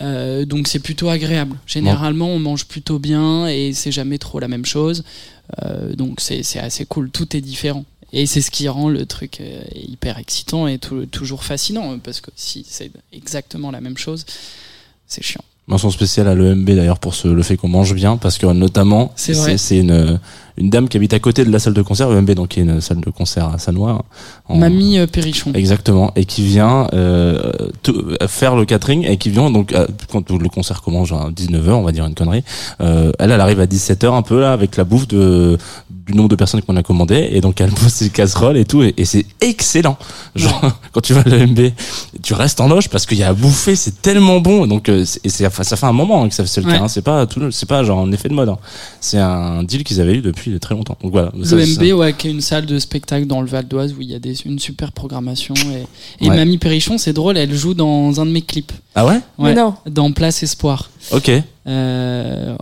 euh, donc c'est plutôt agréable. Généralement, on mange plutôt bien et c'est jamais trop la même chose. Euh, donc c'est assez cool. Tout est différent. Et c'est ce qui rend le truc euh, hyper excitant et tou- toujours fascinant. Parce que si c'est exactement la même chose, c'est chiant. Mention spéciale à l'EMB d'ailleurs pour ce, le fait qu'on mange bien parce que notamment c'est une une dame qui habite à côté de la salle de concert EMB donc qui est une salle de concert à Sanois. en- Mamie euh, Perrichon. Exactement et qui vient euh, tout- euh, faire le catering et qui vient donc quand le concert commence genre à 19h on va dire une connerie euh, elle elle arrive à 17h un peu là avec la bouffe de du nombre de personnes qu'on a commandé et donc elle pose ses casseroles et tout et, et c'est excellent genre quand tu vas à l'EMB tu restes en loge parce qu'il y a à bouffer c'est tellement bon donc euh, et ça fait un moment hein, que ça c'est le Ouais. cas hein. c'est pas tout c'est pas genre un effet de mode hein. c'est un deal qu'ils avaient eu depuis très longtemps donc voilà Le ça- MB, ouais, qui est une salle de spectacle dans le Val d'Oise où il y a des, une super programmation. Et, et Ouais. Mamie Perrichon, c'est drôle, elle joue dans un de mes clips. ah ouais? Non. Dans Place Espoir. ok Euh,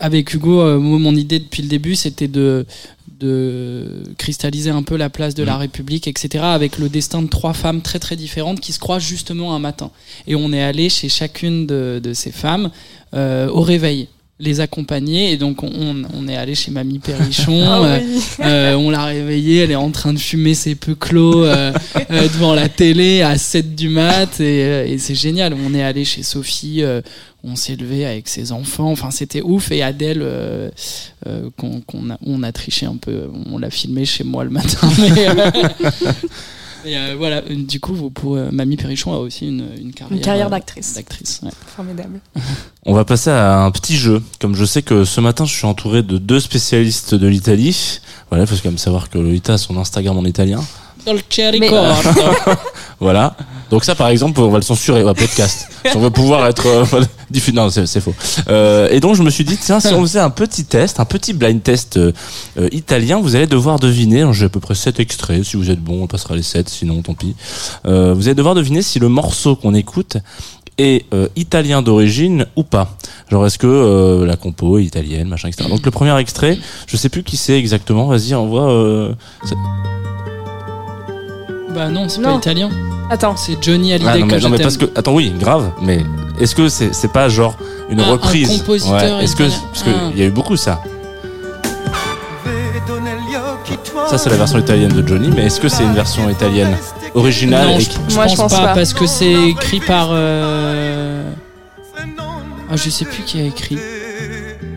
avec Hugo, euh, moi, mon idée depuis le début, c'était de de cristalliser un peu la place de la Mhm. République, etc., avec le destin de trois femmes très très différentes qui se croisent justement un matin. Et on est allé chez chacune de, de ces femmes euh, au réveil les accompagner et donc on, on est allé chez Mamie Perrichon Ah euh, oui. euh, on l'a réveillée, elle est en train de fumer ses peu clos euh, euh, devant la télé à 7 du mat et, et c'est génial. On est allé chez Sophie, euh, on s'est levé avec ses enfants, enfin c'était ouf. Et Adèle, euh, euh, qu'on, on a triché un peu, on l'a filmé chez moi le matin. Mais, euh, et, euh, voilà, du coup, vous pourrez- Mamie Perrichon a aussi une, une carrière, Une carrière euh, d'actrice. d'actrice, ouais. Formidable. On va passer à un petit jeu. Comme je sais que ce matin, je suis entouré de deux spécialistes de l'Italie. Voilà, il faut quand même savoir que Lolita a son Instagram en italien. Dolce Mais- Ricordo. Voilà. Donc ça, par exemple, on va le censurer, un podcast. on veut pouvoir être euh, voilà, diffusé. Non, c'est faux. Euh, et donc, je me suis dit, tiens, si on faisait un petit test, un petit blind test euh, euh, italien, vous allez devoir deviner. J'ai à peu près sept extraits. Si vous êtes bon, on passera les sept. Sinon, tant pis. Euh, vous allez devoir deviner si le morceau qu'on écoute est euh, italien d'origine ou pas. Genre, est-ce que la compo est italienne, machin, etc. Donc, le premier extrait, je sais plus qui c'est exactement. Vas-y, envoie. Euh... bah non, c'est Non. pas italien. Attends. C'est Johnny Hallyday Ah, non, que mais, je non, mais t'aime. parce que attends oui grave mais est-ce que c'est c'est pas genre une Un- un reprise? compositeur est-ce que italien. parce que Ah. il y a eu beaucoup ça ça c'est la version italienne de Johnny mais est-ce que c'est une version italienne originale Non, et je, qui- je Moi, pense, je pense pas, pas. parce que c'est écrit par. euh, Ah, je sais plus qui a écrit.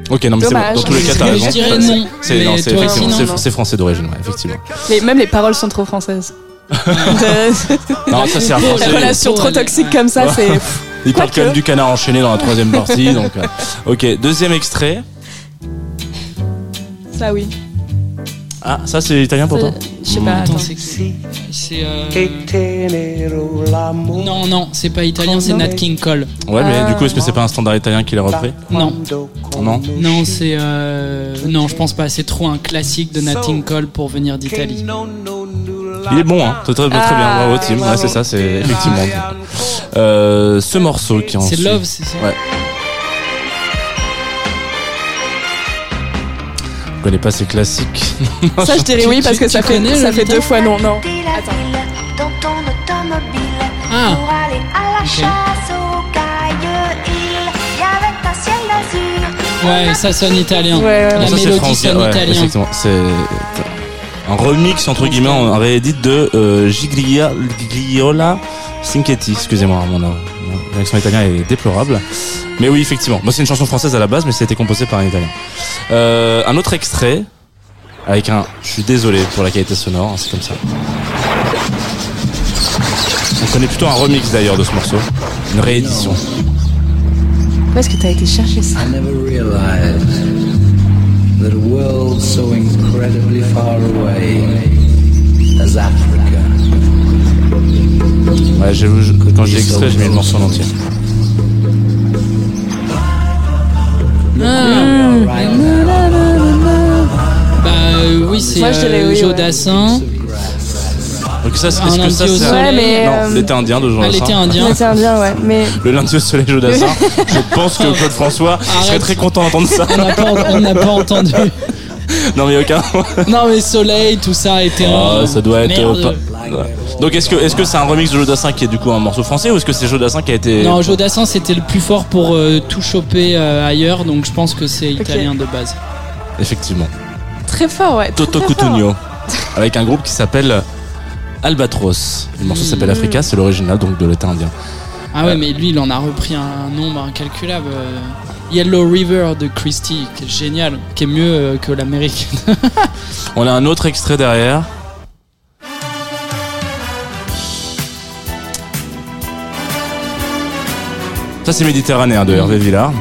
ok non mais c'est bon Dommage. dans tous les cas t'as Je raison dirais non, c'est mais non c'est toi effectivement aussi, c'est- non, non. c'est français d'origine ouais, effectivement Mais même les paroles sont trop françaises. De- non ça c'est un français relation trop toxique comme ça, c'est. il parle quand même du canard enchaîné dans la troisième partie donc euh, ok deuxième extrait Ça, oui. ah ça c'est italien pour toi Je sais pas, Attends, attends. c'est euh, Non, non, c'est pas italien, c'est Nat King Cole. ouais mais Ah. du coup est-ce que c'est pas un standard italien qui l'a repris Non, non non, c'est. euh, Non, je pense pas. C'est trop un classique de Nat King Cole pour venir d'Italie. Il est bon, hein. Très, très, très bien. Ah, Bravo, Tim. Ouais, c'est ça, c'est effectivement. Euh, ce morceau qui en C'est Love, c'est ça Ouais. Je connais pas ces classiques. Ça, je dirais oui parce tu- que ça tu fait, connais, ça fait deux fois non. Non. Attends. Ah. pour aller à la Ok. chasse aux cailles îles. Et avec un ciel azur Ouais, ça sonne italien. Ouais, ouais, La ça, mélodie France sonne italien. effectivement. C'est un remix entre guillemets, un réédit de euh, Giglia, Gigliola Cinquetti. Excusez-moi, mon, mon accent italien est déplorable. Mais oui, effectivement. Moi, c'est une chanson française à la base, mais ça a été composé par un italien. Euh, un autre extrait avec un. Je suis désolé pour la qualité sonore, hein, c'est comme ça. On connaît plutôt un remix d'ailleurs de ce morceau, une réédition. Où est-ce que t'as été chercher ça? I never realized that a world so incredibly far away as Africa Ouais, je- quand j'ai extrait, j'ai mis le morceau en entier. Ah, bah euh, oui, c'est Moi, je dirais euh, Joe. Dassin. Donc ça, c'est- est-ce que lundi ça, au c'est. Ouais, mais. Non, euh, l'été indien de Jean Ah, l'été indien. c'est indien, ouais. Mais Le lundi au soleil, Joe Dassin. Je pense que Claude François serait très content d'entendre ça. On n'a pas, on n'a pas entendu. Non, mais aucun. Non mais soleil, tout ça était Ah, ça doit être. Merde. euh. Donc, est-ce que est-ce que c'est un remix de Joe Dassin qui est du coup un morceau français ou est-ce que c'est Joe Dassin qui a été. Non, Joe Dassin c'était le plus fort pour euh, tout choper euh, ailleurs, donc je pense que c'est italien de base. Effectivement. très fort, ouais. Toto. Cutugno. Avec un groupe qui s'appelle Albatros. Le morceau s'appelle. Africa, c'est l'original donc de l'été indien. Ah ouais, mais lui il en a repris un nombre incalculable. euh, Yellow River de Christie, qui est génial, qui est mieux euh, que l'Amérique. On a un autre extrait derrière. Ça c'est méditerranéen de Hervé Villard.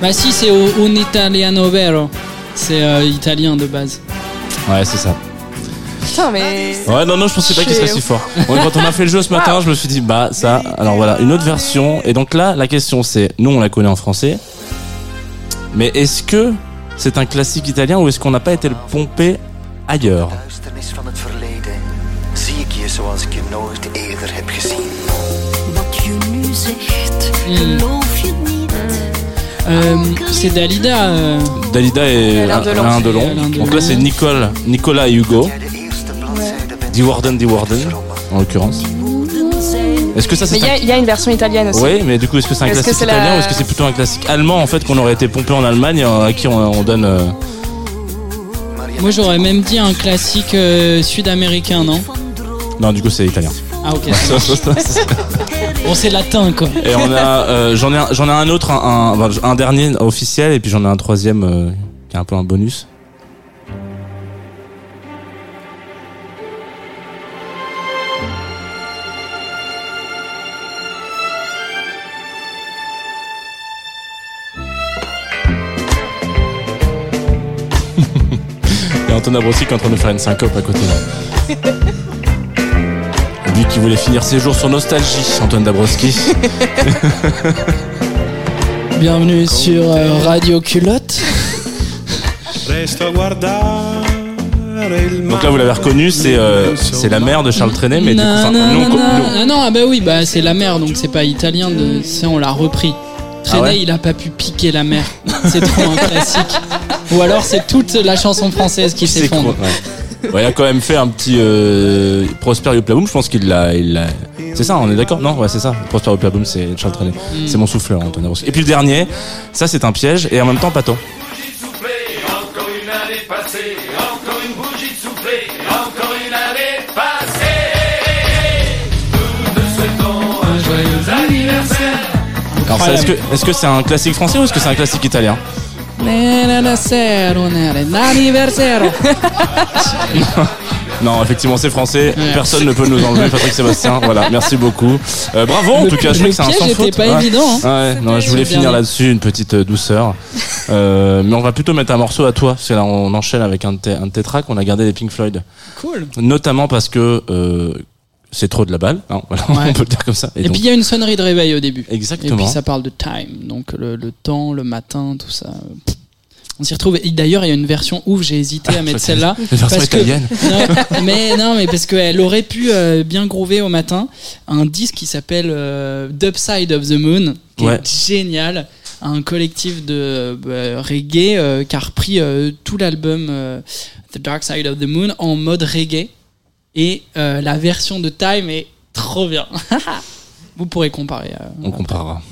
bah si, c'est un italiano vero. C'est euh, italien de base. Ouais c'est ça. Putain, mais. Ouais non non je pensais pas qu'il serait si fort. Ouais, quand on a fait le jeu ce matin je me suis dit bah ça alors voilà une autre version et donc là la question c'est nous on la connaît en français mais est-ce que c'est un classique italien ou est-ce qu'on n'a pas été le pomper ailleurs? Hmm. Euh, c'est Dalida. euh, Dalida et Alain Delon. Alain Delon. Alain Delon. Donc là c'est Nicole, Nicolas et Hugo. Die Warden, die Warden, en l'occurrence. Est-ce que ça Mais c'est il y, un... a- il y a une version italienne aussi. Oui, mais du coup, est-ce que c'est un Est-ce classique c'est la- italien ou est-ce que c'est plutôt un classique allemand en fait qu'on aurait été pompé en Allemagne et à qui on, on donne euh, Moi j'aurais même dit un classique euh, sud-américain, non? Non, du coup, c'est italien. Ah ok. Bon c'est latin quoi. et on a, euh, j'en ai, un- j'en ai un autre, un, un, enfin, un dernier officiel et puis j'en ai un troisième euh, qui est un peu un bonus. Antonin Brossi qui est en train de faire une syncope à côté là. Lui qui voulait finir ses jours sur nostalgie, Antoine Dabrowski. Bienvenue sur euh, Radio Culotte. Donc là, vous l'avez reconnu, c'est euh, c'est la mère de Charles Trenet, mais du coup, enfin, Non, non, non. Ah non, ah bah oui, bah c'est la mère, donc c'est pas italien, de... on l'a repris. Trenet, Ah ouais il a pas pu piquer la mère. C'est trop un classique. Ou alors c'est toute la chanson française qui c'est s'effondre. ouais. Il a quand même fait un petit euh, Prosper Yoplaboum, je pense qu'il l'a. il l'a- C'est ça, on est d'accord? Non, ouais, c'est ça. Prosper Yoplaboum, c'est Charles Trenet. Mm. C'est mon souffleur, Antoine. Et puis le dernier, ça c'est un piège et en même temps pato. Alors ça, est-ce que est-ce que c'est un classique français ou est-ce que c'est un classique italien? Non, effectivement, c'est français. Ouais. Personne ne peut nous enlever, Patrick Sébastien. Voilà, merci beaucoup. Euh, bravo, en Le- tout cas, je crois que c'est un sans faute. pas Ouais. évident, hein. Ouais, non, je voulais finir là-dessus, une petite euh, douceur. Euh, mais on va plutôt mettre un morceau à toi, parce que là, on enchaîne avec un de tes, un de tes tracks. On a gardé les Pink Floyd. Cool. Notamment parce que euh, c'est trop de la balle. hein, voilà, Ouais. on peut le dire comme ça. Et, donc- puis il y a une sonnerie de réveil au début. Et exactement. puis ça parle de time, donc le, le temps, le matin, tout ça. Pff, On s'y retrouve. Et d'ailleurs, il y a une version ouf, j'ai hésité à mettre celle-là. Parce que-. Non, mais non, mais parce qu'elle aurait pu euh, bien groover au matin un disque qui s'appelle euh, Dubside of the Moon, qui Ouais. est génial. Un collectif de euh, reggae euh, qui a repris euh, tout l'album The Dark Side of the Moon en mode reggae. Et la version de Time est trop bien. Vous pourrez comparer. On comparera.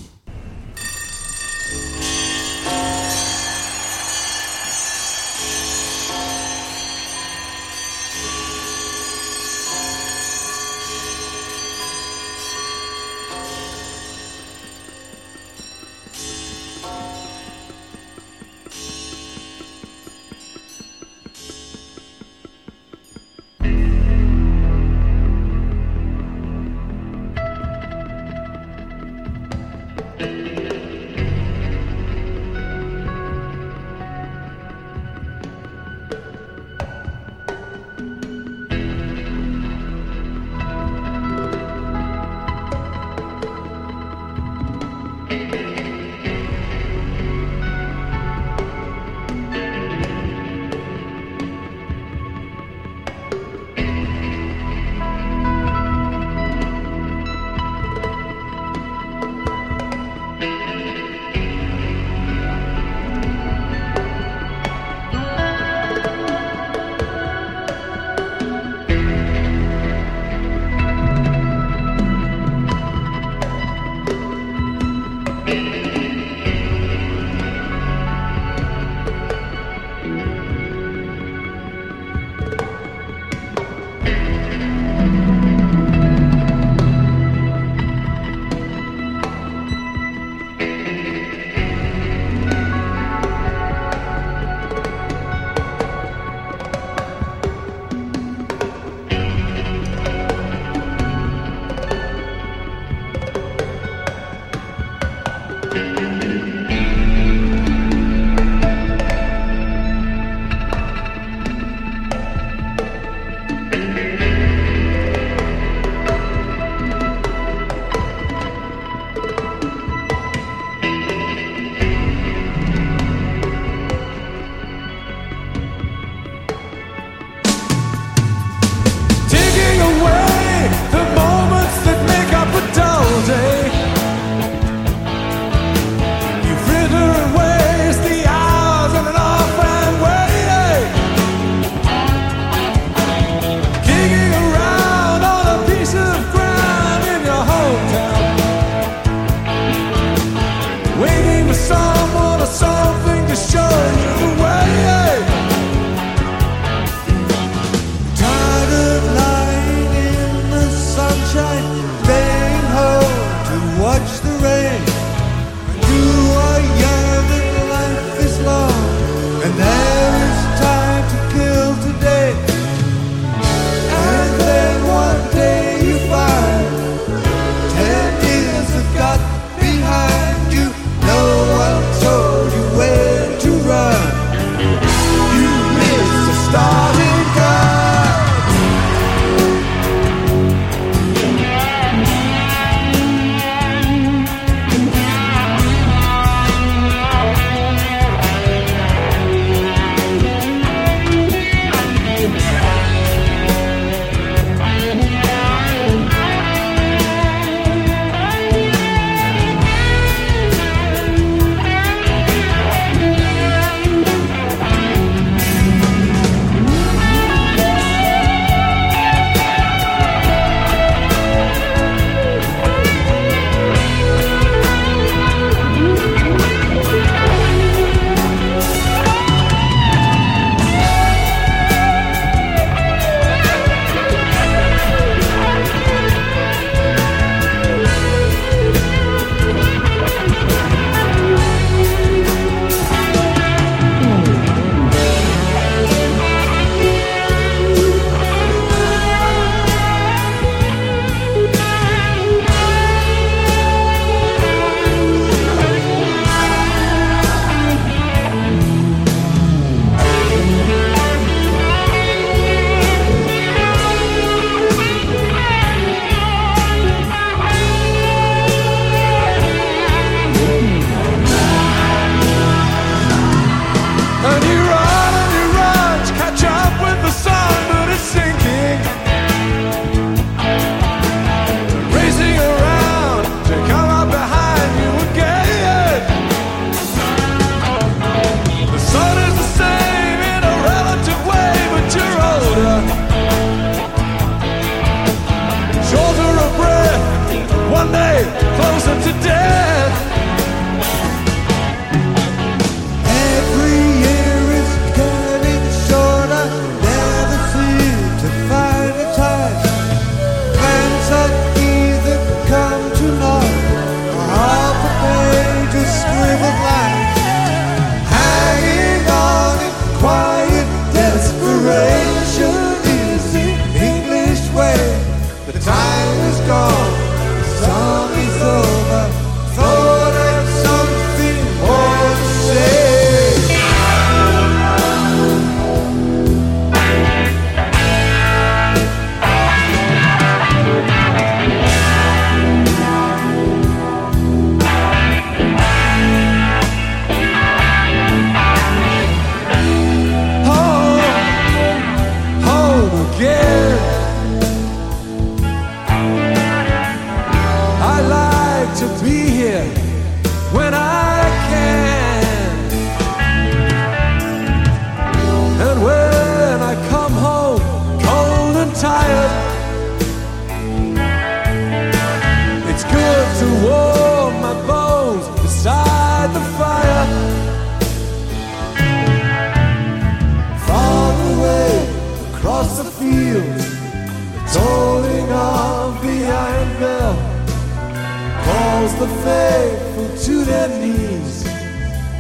The faithful to their knees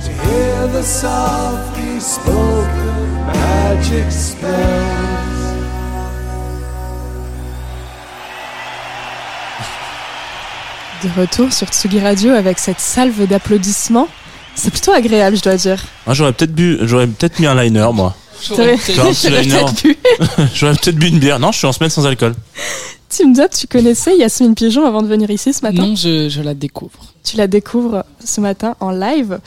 to hear the softly spoken magic spells. De retour sur Tsugi Radio avec cette salve d'applaudissements. C'est plutôt agréable, je dois dire. Moi, j'aurais peut-être bu, j'aurais peut-être mis un liner, moi. J'aurais peut-être- J'aurais liner. peut-être bu une bière. Non, je suis en semaine sans alcool. Team Dot, tu connaissais Yasmine Pigeon avant de venir ici ce matin Non, je, je la découvre. Tu la découvres ce matin en live.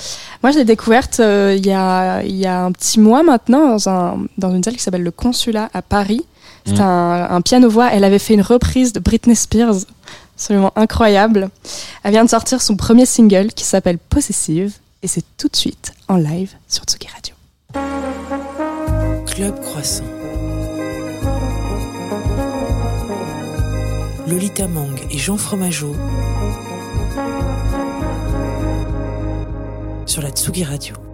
Moi, je l'ai découverte euh, il y, a, il y a un petit mois maintenant dans, un, dans une salle qui s'appelle le Consulat à Paris. C'est Mm. un, un piano-voix. Elle avait fait une reprise de Britney Spears, absolument incroyable. Elle vient de sortir son premier single qui s'appelle Possessive. Et c'est tout de suite en live sur Tsugi Radio. Club Croissant. Lolita Mang et Jean Fromageau sur la Tsugi Radio.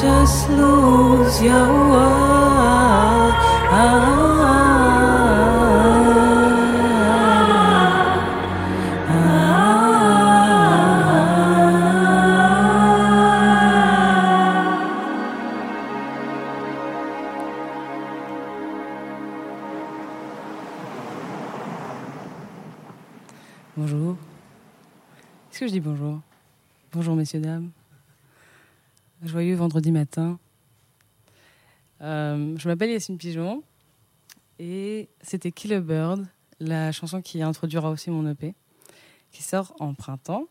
Just lose your world. Bonjour. Est-ce que je dis bonjour? Bonjour messieurs, dames. Joyeux vendredi matin. Euh, je m'appelle Yacine Pigeon et c'était Kill a Bird, la chanson qui introduira aussi mon EP, qui sort en printemps.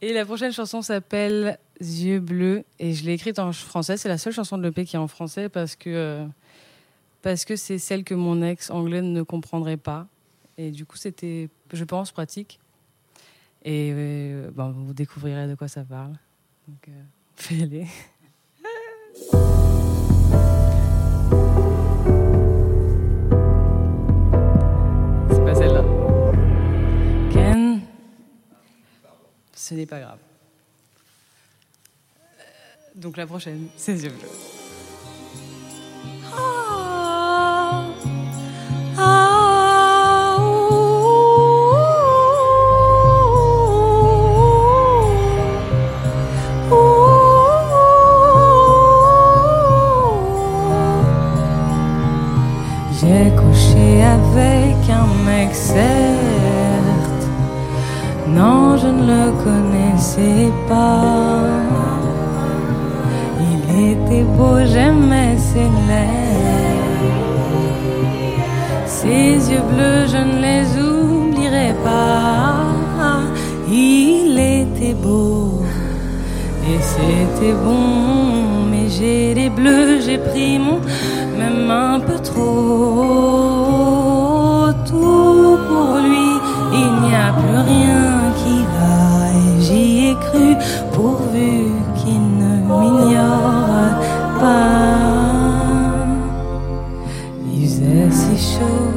Et la prochaine chanson s'appelle Yeux bleus et je l'ai écrite en français. C'est la seule chanson de l'EP qui est en français parce que euh, parce que c'est celle que mon ex anglais ne comprendrait pas. Et du coup, c'était, je pense, pratique. Et euh, bon, vous découvrirez de quoi ça parle. Donc, euh, y aller. C'est pas celle-là. Ken, ce n'est pas grave. Euh, Donc la prochaine, c'est yeux. Certes. Non, je ne le connaissais pas. Il était beau, j'aimais ses lèvres. Ses yeux bleus, je ne les oublierai pas. Il était beau et c'était bon. Mais j'ai les bleus, j'ai pris mon même un peu trop. Plus rien qui va. Et j'y ai cru pourvu qu'il ne m'ignore pas. Il faisait si chaud,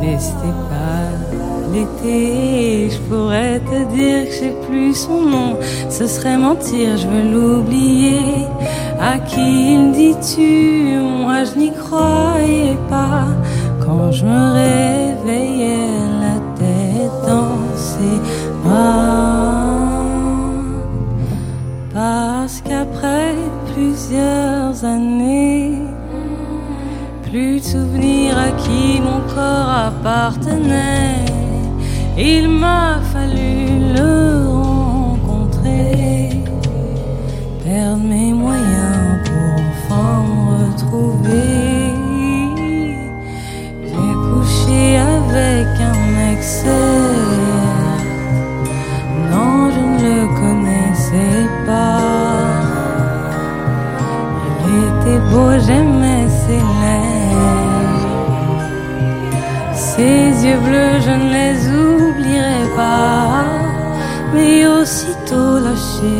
mais c'était pas l'été. Je pourrais te dire que j'ai plus son nom, ce serait mentir, je veux l'oublier. À qui il dis-tu Moi je n'y croyais pas. Quand je me réveillais Il m'a fallu le rencontrer, perdre mes moyens pour enfin me retrouver. J'ai couché avec un excès. Je ne les oublierai pas. Mais aussitôt lâché,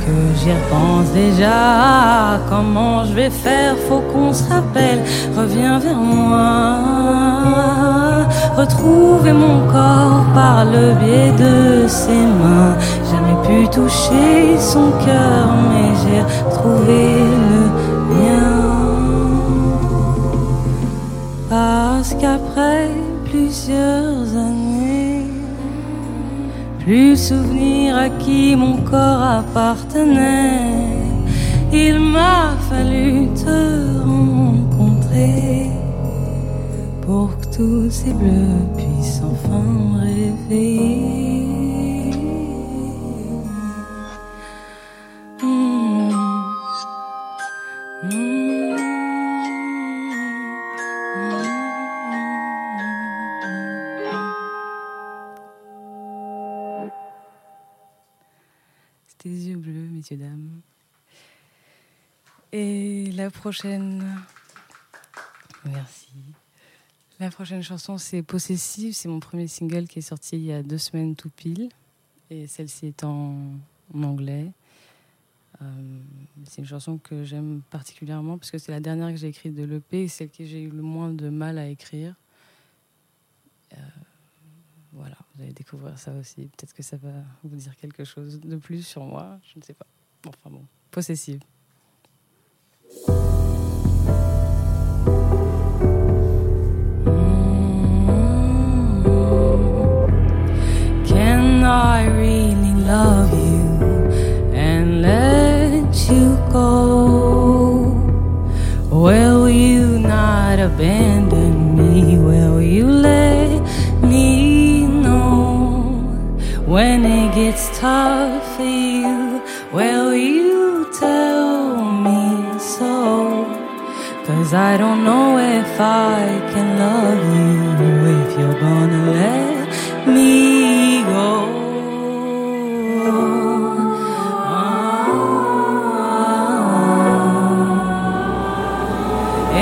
que j'y repense déjà. Comment je vais faire, faut qu'on se rappelle. Reviens vers moi. Retrouver mon corps par le biais de ses mains. Jamais pu toucher son cœur, mais j'ai retrouvé le mien. Parce qu'après plusieurs années, plus souvenir à qui mon corps appartenait, il m'a fallu te rencontrer pour que tous ces bleus puissent enfin réveiller. Messieurs, dames. Et la prochaine. Merci. La prochaine chanson, c'est Possessive. C'est mon premier single qui est sorti il y a deux semaines tout pile. Et celle-ci est en, anglais. Euh, c'est une chanson que j'aime particulièrement parce que c'est la dernière que j'ai écrite de l'EP et celle que j'ai eu le moins de mal à écrire. Euh, voilà, vous allez découvrir ça aussi. Peut-être que ça va vous dire quelque chose de plus sur moi. Je ne sais pas. Enfin bon, Possessive. Can I really love you and let you go? Will you not abandon me? Cause I don't know if I can love you if you're gonna let me go. Ah.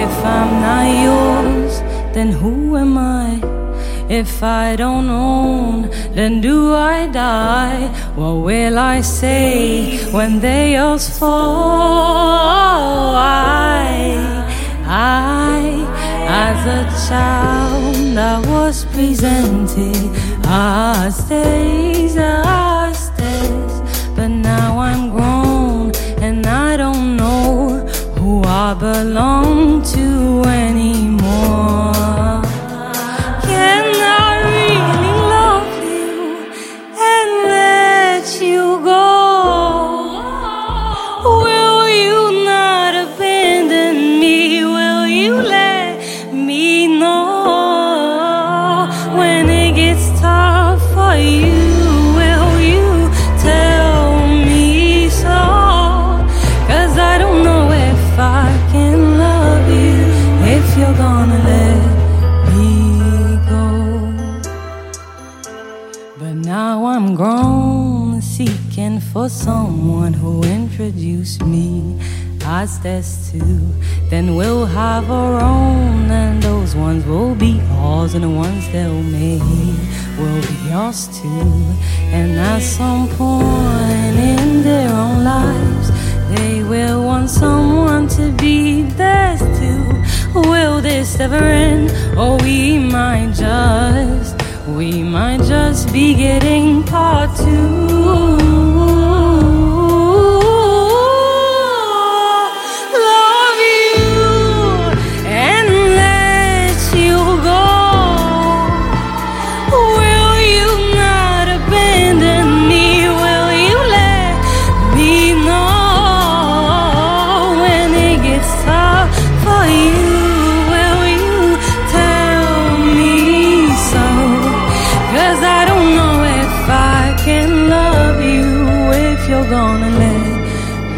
If I'm not yours, then who am I? If I don't own, then do I die? What will I say when they else fall? I, I, as a child, I was presented as this, as this, but now I'm grown and I don't know who I belong to anymore. This too. Then we'll have our own, and those ones will be ours, and the ones they'll make will be yours too. And at some point in their own lives, they will want someone to be theirs too. Will this ever end? Or we might just, we might just be getting part two.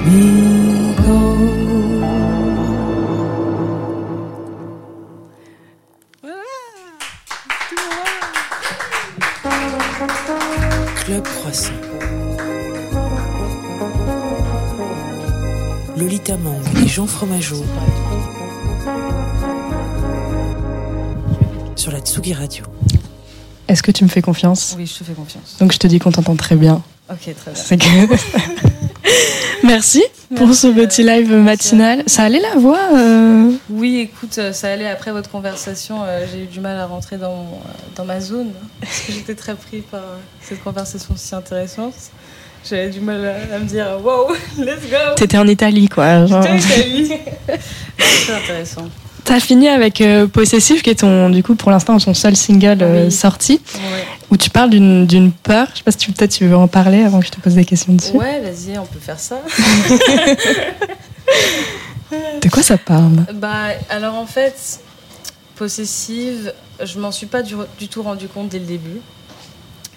Club Croissant. Lolita Mang et Jean Fromageau. Sur la Tsugi Radio. Est-ce que tu me fais confiance? Oui, je te fais confiance. Donc je te dis qu'on t'entend très bien. Ok, très bien. C'est que. Merci, pour ce petit euh, live merci. matinal. Ça allait la voix euh Oui, écoute, euh, ça allait après votre conversation. euh, J'ai eu du mal à rentrer dans, mon, euh, dans ma zone parce que j'étais très pris par euh, cette conversation si intéressante. J'avais du mal à, à me dire wow, let's go. T'étais en Italie, quoi. genre. J'étais en Italie. Très intéressant. T'as fini avec euh, Possessif, qui est ton, du coup, pour l'instant, ton seul single euh, Oui. sorti, Ouais. où tu parles d'une peur. Je sais pas si tu peut-être tu veux en parler avant que je te pose des questions dessus. Ouais, vas-y, on peut faire ça. De quoi ça parle? Bah, alors en fait, possessive, je m'en suis pas du, du tout rendu compte dès le début.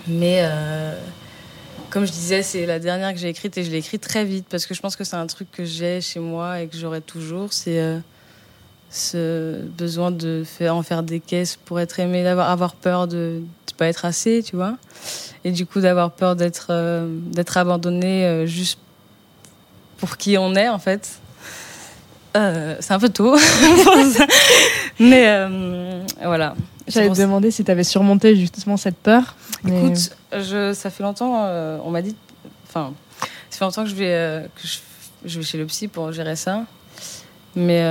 Mais euh, comme je disais, c'est la dernière que j'ai écrite et je l'ai écrite très vite parce que je pense que c'est un truc que j'ai chez moi et que j'aurai toujours. C'est euh, ce besoin de faire, en faire des caisses pour être aimé, d'avoir avoir peur de ne pas être assez, tu vois. Et du coup, d'avoir peur d'être euh, d'être abandonné euh, juste pour qui on est, en fait. Euh, c'est un peu tôt. Mais voilà. J'allais te demander si t'avais surmonté justement cette peur. mais- Écoute, je, ça fait longtemps, on m'a dit, enfin, ça fait longtemps que je vais, que je, je vais chez le psy pour gérer ça. Mais,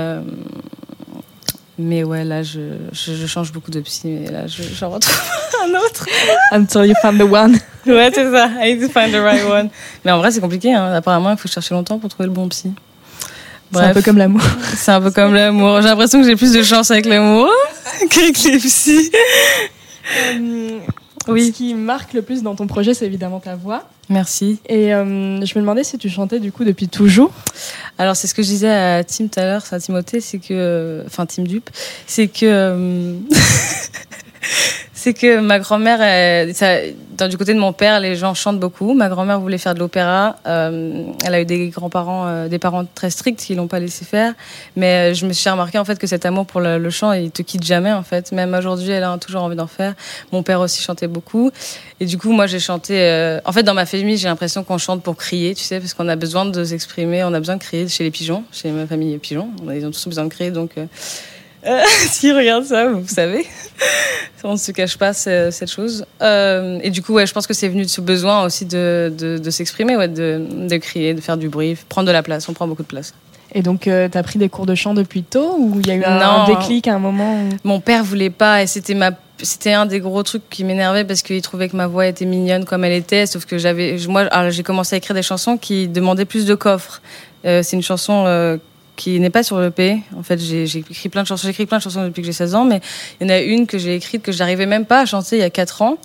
mais ouais, là, je, je, je change beaucoup de psy, mais là, je- j'en retrouve un autre. Until you found the one. Ouais, c'est ça. I need to find the right one. Mais en vrai, c'est compliqué. Hein. Apparemment, il faut chercher longtemps pour trouver le bon psy. C'est un peu comme l'amour. C'est un peu comme l'amour. J'ai l'impression que j'ai plus de chance avec l'amour qu'avec les psys. Oui. Ce qui marque le plus dans ton projet, c'est évidemment ta voix. Merci. Et euh, je me demandais si tu chantais du coup depuis toujours. Alors c'est ce que je disais à Tim tout à l'heure, c'est à Timothée, c'est que, enfin Tim Dupe, c'est que, euh, c'est que ma grand-mère, du côté de mon père, les gens chantent beaucoup. Ma grand-mère voulait faire de l'opéra. euh, elle a eu des grands-parents, euh, des parents très stricts qui l'ont pas laissé faire. Mais euh, je me suis remarqué en fait que cet amour pour le, chant, il te quitte jamais en fait. Même aujourd'hui, elle a toujours envie d'en faire. Mon père aussi chantait beaucoup. Et du coup, moi, j'ai chanté. En fait, dans ma famille, j'ai l'impression qu'on chante pour crier, tu sais, parce qu'on a besoin de s'exprimer, on a besoin de crier chez les pigeons, chez ma famille pigeons. On a- Ils ont tous besoin de crier, donc. Euh, euh, S'ils regardent ça, vous savez, on ne se cache pas ce- cette chose. Euh, et du coup, ouais, je pense que c'est venu de ce besoin aussi de, de, de s'exprimer, ouais, de, de crier, de faire du bruit, prendre de la place. On prend beaucoup de place. Et donc, tu t'as pris des cours de chant depuis tôt ou il y a eu un, Non. déclic à un moment où... Mon père voulait pas et c'était ma c'était un des gros trucs qui m'énervait parce qu'il trouvait que ma voix était mignonne comme elle était sauf que j'avais moi j'ai commencé à écrire des chansons qui demandaient plus de coffres. Euh, c'est une chanson euh, qui n'est pas sur le P. En fait, j'ai écrit plein de chansons, écrit plein de chansons depuis que j'ai 16 ans, mais il y en a une que j'ai écrite que j'arrivais même pas à chanter il y a 4 ans,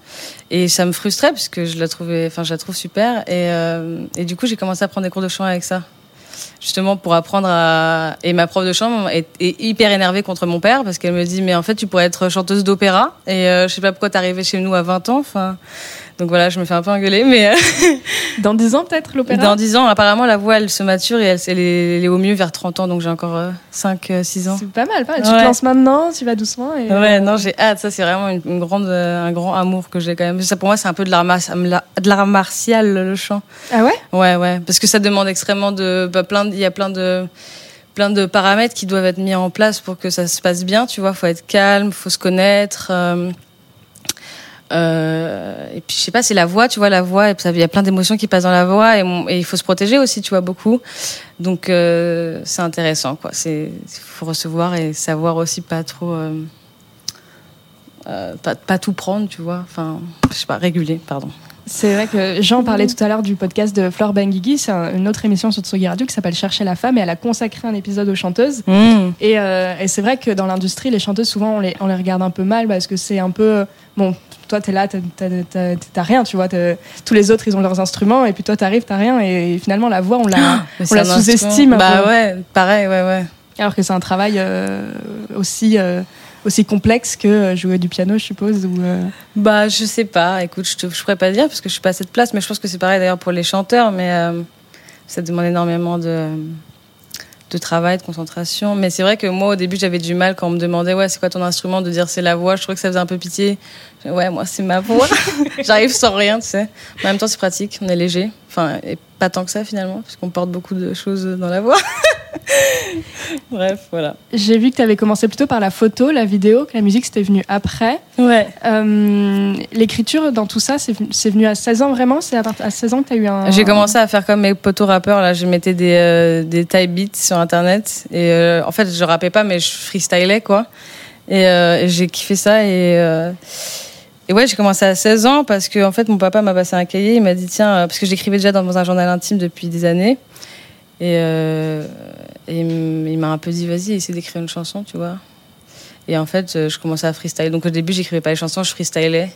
et ça me frustrait parce que je la trouvais, enfin, je trouve super, et, euh, et du coup, j'ai commencé à prendre des cours de chant avec ça. Justement pour apprendre à et ma prof de chant est, est hyper énervée contre mon père parce qu'elle me dit mais en fait tu pourrais être chanteuse d'opéra. Et euh, je sais pas pourquoi t'es arrivée chez nous à 20 ans enfin donc voilà je me fais un peu engueuler mais euh, Dans 10 ans peut-être l'opéra dans 10 ans apparemment la voix elle se mature et elle, elle est, elle est au mieux vers 30 ans donc j'ai encore 5 6 ans C'est pas mal, pas mal. Tu te lances maintenant, tu vas doucement. Et, Ouais, euh, non, j'ai hâte. Ça, c'est vraiment une, une grande, euh, un grand amour que j'ai quand même. Ça, pour moi, c'est un peu de l'art, mar- de l'art martial, le chant. Ah ouais? Ouais, ouais. Parce que ça demande extrêmement de. bah, plein Il y a plein de plein de paramètres qui doivent être mis en place pour que ça se passe bien. Tu vois, faut être calme, faut se connaître. euh, euh, et puis je sais pas, c'est la voix, tu vois, la voix. et Il y a plein d'émotions qui passent dans la voix et, il faut se protéger aussi, tu vois, beaucoup. Donc euh, c'est intéressant, quoi. C'est faut recevoir et savoir aussi pas trop. euh, euh, pas tout prendre, tu vois. Enfin, je sais pas, réguler, pardon. C'est vrai que Jean parlait tout à l'heure du podcast de Flore Benguigui, c'est un- une autre émission sur Tsugi Radio qui s'appelle Chercher la femme et elle a consacré un épisode aux chanteuses. Et, euh, et c'est vrai que dans l'industrie, les chanteuses, souvent, on les, on les regarde un peu mal parce que c'est un peu. Bon, toi, t'es là, t'as- rien, tu vois. Tous les autres, ils ont leurs instruments et puis toi, t'arrives, t'as rien. Et finalement, la voix, on la, on un sous-estime. Bah ouais, pareil, ouais, ouais. Alors que c'est un travail euh, aussi, euh, aussi complexe que euh, jouer du piano, je suppose. Ou, euh, Bah, je sais pas. Écoute, je, je pourrais pas dire parce que je suis pas à cette place, mais je pense que c'est pareil d'ailleurs pour les chanteurs, mais euh, ça demande énormément de, de travail, de concentration. Mais c'est vrai que moi, au début, j'avais du mal quand on me demandait, ouais, c'est quoi ton instrument, de dire c'est la voix. Je trouvais que ça faisait un peu pitié. Ouais, moi, c'est ma voix. J'arrive sans rien, tu sais. Mais en même temps, c'est pratique, on est léger. Enfin, et pas tant que ça, finalement, parce qu'on porte beaucoup de choses dans la voix. Bref, voilà. J'ai vu que tu avais commencé plutôt par la photo, la vidéo, que la musique c'était venu après. Ouais. Euh, L'écriture dans tout ça, c'est venu- à 16 ans vraiment? C'est à, part- à 16 ans que tu as eu un. J'ai commencé à faire comme mes potos rappeurs. Là, je mettais des, euh, des type beats sur internet. Et euh, en fait, je rappais pas, mais je freestylais, quoi. Et, euh, et j'ai kiffé ça. Et, euh, et ouais, j'ai commencé à 16 ans parce que, en fait, mon papa m'a passé un cahier. Il m'a dit, tiens, parce que j'écrivais déjà dans un journal intime depuis des années. Et, euh, et il m'a un peu dit, vas-y, essaie d'écrire une chanson, tu vois. Et en fait, euh, je commençais à freestyler. Donc au début, j'écrivais pas les chansons, je freestylais.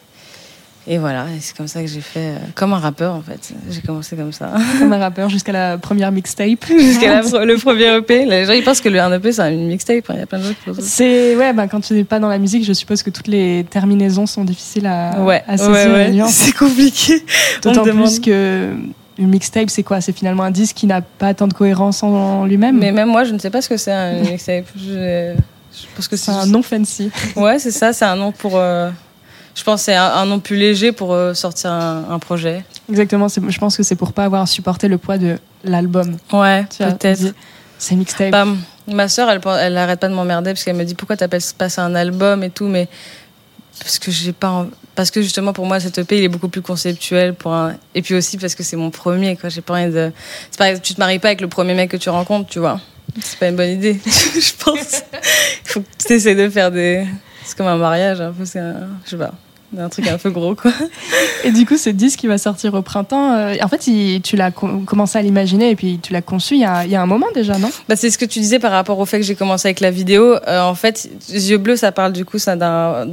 Et voilà, c'est comme ça que j'ai fait, euh, comme un rappeur en fait. J'ai commencé comme ça. Comme un rappeur jusqu'à la première mixtape. Jusqu'à le premier EP. Les gens ils pensent que le un EP c'est une mixtape. hein. Il y a plein de gens qui pensent ça. C'est ouais, ben, quand tu n'es pas dans la musique, je suppose que toutes les terminaisons sont difficiles à, Ouais, à saisir. ouais, ouais. C'est compliqué. D'autant me demande. plus que une mixtape, c'est quoi? C'est finalement un disque qui n'a pas tant de cohérence en lui-même? Mais même moi, je ne sais pas ce que c'est un mixtape. Je, je pense que c'est un nom fancy. Ouais, c'est ça. C'est un nom pour. euh, Je pense que c'est un, un nom plus léger pour euh, sortir un, un projet. Exactement. Je pense que c'est pour pas avoir supporté le poids de l'album. Ouais, peut-être. C'est mixtape. Bah, ma sœur, elle, elle arrête pas de m'emmerder parce qu'elle me dit pourquoi t'appelles pas ça un album et tout, mais parce que j'ai pas, parce que justement pour moi cet EP il est beaucoup plus conceptuel pour un, et puis aussi parce que c'est mon premier quoi. J'ai pas envie de, c'est pareil, tu te maries pas avec le premier mec que tu rencontres, tu vois. C'est pas une bonne idée, je pense. Il faut que tu essaies de faire des, c'est comme un mariage un peu, c'est un, je sais pas. Un truc un peu gros, quoi. Et du coup, ce disque qui va sortir au printemps, euh, en fait, il- tu l'as co- commencé à l'imaginer et puis tu l'as conçu il y, a, il y a un moment déjà, non? Bah, c'est ce que tu disais par rapport au fait que j'ai commencé avec la vidéo. Euh, en fait, Yeux bleus, ça parle du coup ça d'un,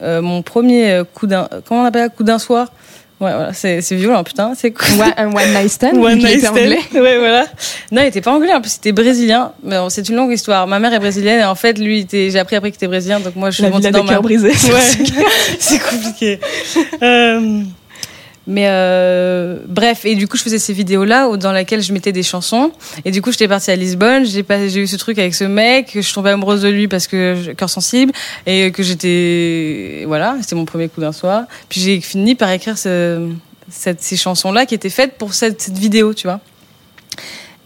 mon premier euh, coup d'un, comment on appelle ça, coup d'un soir. Ouais, voilà, c'est, violent, putain. C'est cool. Un one night stand. One night était stand. anglais. Ouais, voilà. Non, il était pas anglais, en plus, c'était brésilien. Mais c'est une longue histoire. Ma mère est brésilienne et en fait, lui, j'ai appris après qu'il était brésilien, donc moi, je suis montée dans ma... brisés. Ouais, c'est compliqué. Euh, Mais euh, bref, et du coup, je faisais ces vidéos-là dans lesquelles je mettais des chansons. Et du coup, j'étais partie à Lisbonne. J'ai eu ce truc avec ce mec. Je suis tombée amoureuse de lui parce que cœur sensible et que j'étais, voilà, c'était mon premier coup d'un soir. Puis j'ai fini par écrire ce- cette, ces chansons-là qui étaient faites pour cette, vidéo, tu vois.